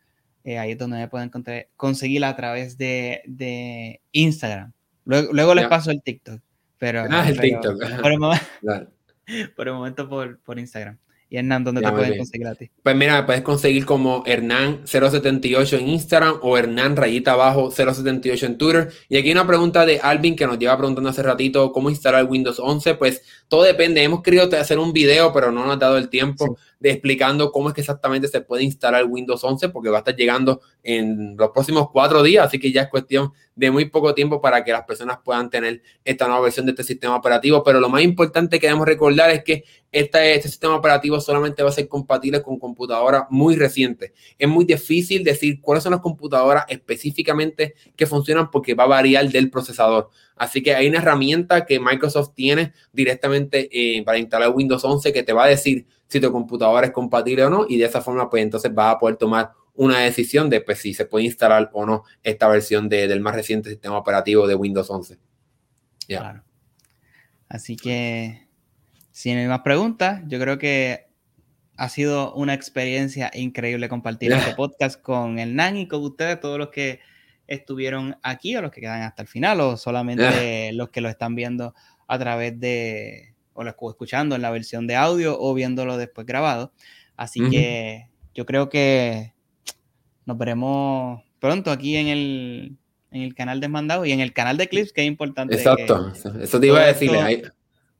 Eh, ahí es donde me pueden conseguir a través de, Instagram. Luego, les paso el TikTok. Pero, ah, el TikTok. Por el, momento, por, el momento por, por Instagram. Y Hernán, ¿dónde te pueden conseguir a ti? Pues mira, puedes conseguir como Hernán078 en Instagram o Hernán rayita abajo 078 en Twitter. Y aquí una pregunta de Alvin que nos lleva preguntando hace ratito cómo instalar Windows 11. Pues todo depende. Hemos querido hacer un video, pero no nos ha dado el tiempo de explicando cómo es que exactamente se puede instalar Windows 11 porque va a estar llegando en los próximos cuatro días. Así que ya es cuestión de muy poco tiempo para que las personas puedan tener esta nueva versión de este sistema operativo. Pero lo más importante que debemos recordar es que este, este sistema operativo solamente va a ser compatible con computadoras muy recientes. Es muy difícil decir cuáles son las computadoras específicamente que funcionan porque va a variar del procesador. Así que hay una herramienta que Microsoft tiene directamente eh, para instalar Windows 11 que te va a decir si tu computadora es compatible o no y de esa forma pues entonces vas a poder tomar una decisión de pues, si se puede instalar o no esta versión del más reciente sistema operativo de Windows 11. Claro. Así que, si no hay más preguntas, yo creo que ha sido una experiencia increíble compartir este podcast con el NAN y con ustedes, todos los que estuvieron aquí o los que quedan hasta el final o solamente los que lo están viendo a través de o lo escuchando en la versión de audio o viéndolo después grabado. Así que yo creo que nos veremos pronto aquí en el, en el canal de Mandado y en el canal de Clips, que es importante. Exacto, eso te iba a decir.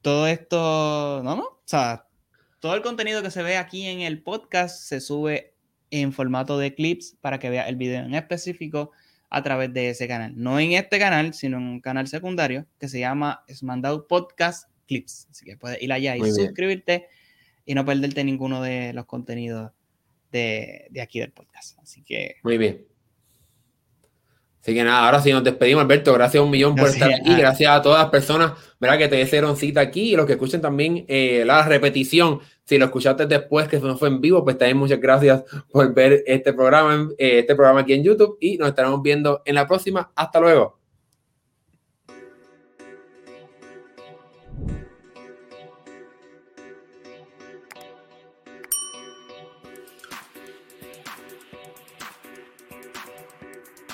todo esto, no, no, o sea, todo el contenido que se ve aquí en el podcast se sube en formato de clips para que vea el video en específico a través de ese canal. No en este canal, sino en un canal secundario que se llama Smandau Podcast Clips. Así que puedes ir allá y suscribirte y no perderte ninguno de los contenidos de, aquí del podcast. Así que. Muy bien. Así que nada, ahora sí nos despedimos, Alberto. Gracias un millón por estar aquí. Gracias a todas las personas ¿verdad? que te hicieron cita aquí y los que escuchen también eh, la repetición. Si lo escuchaste después, que no fue en vivo, pues también muchas gracias por ver este programa, eh, este programa aquí en YouTube y nos estaremos viendo en la próxima. Hasta luego.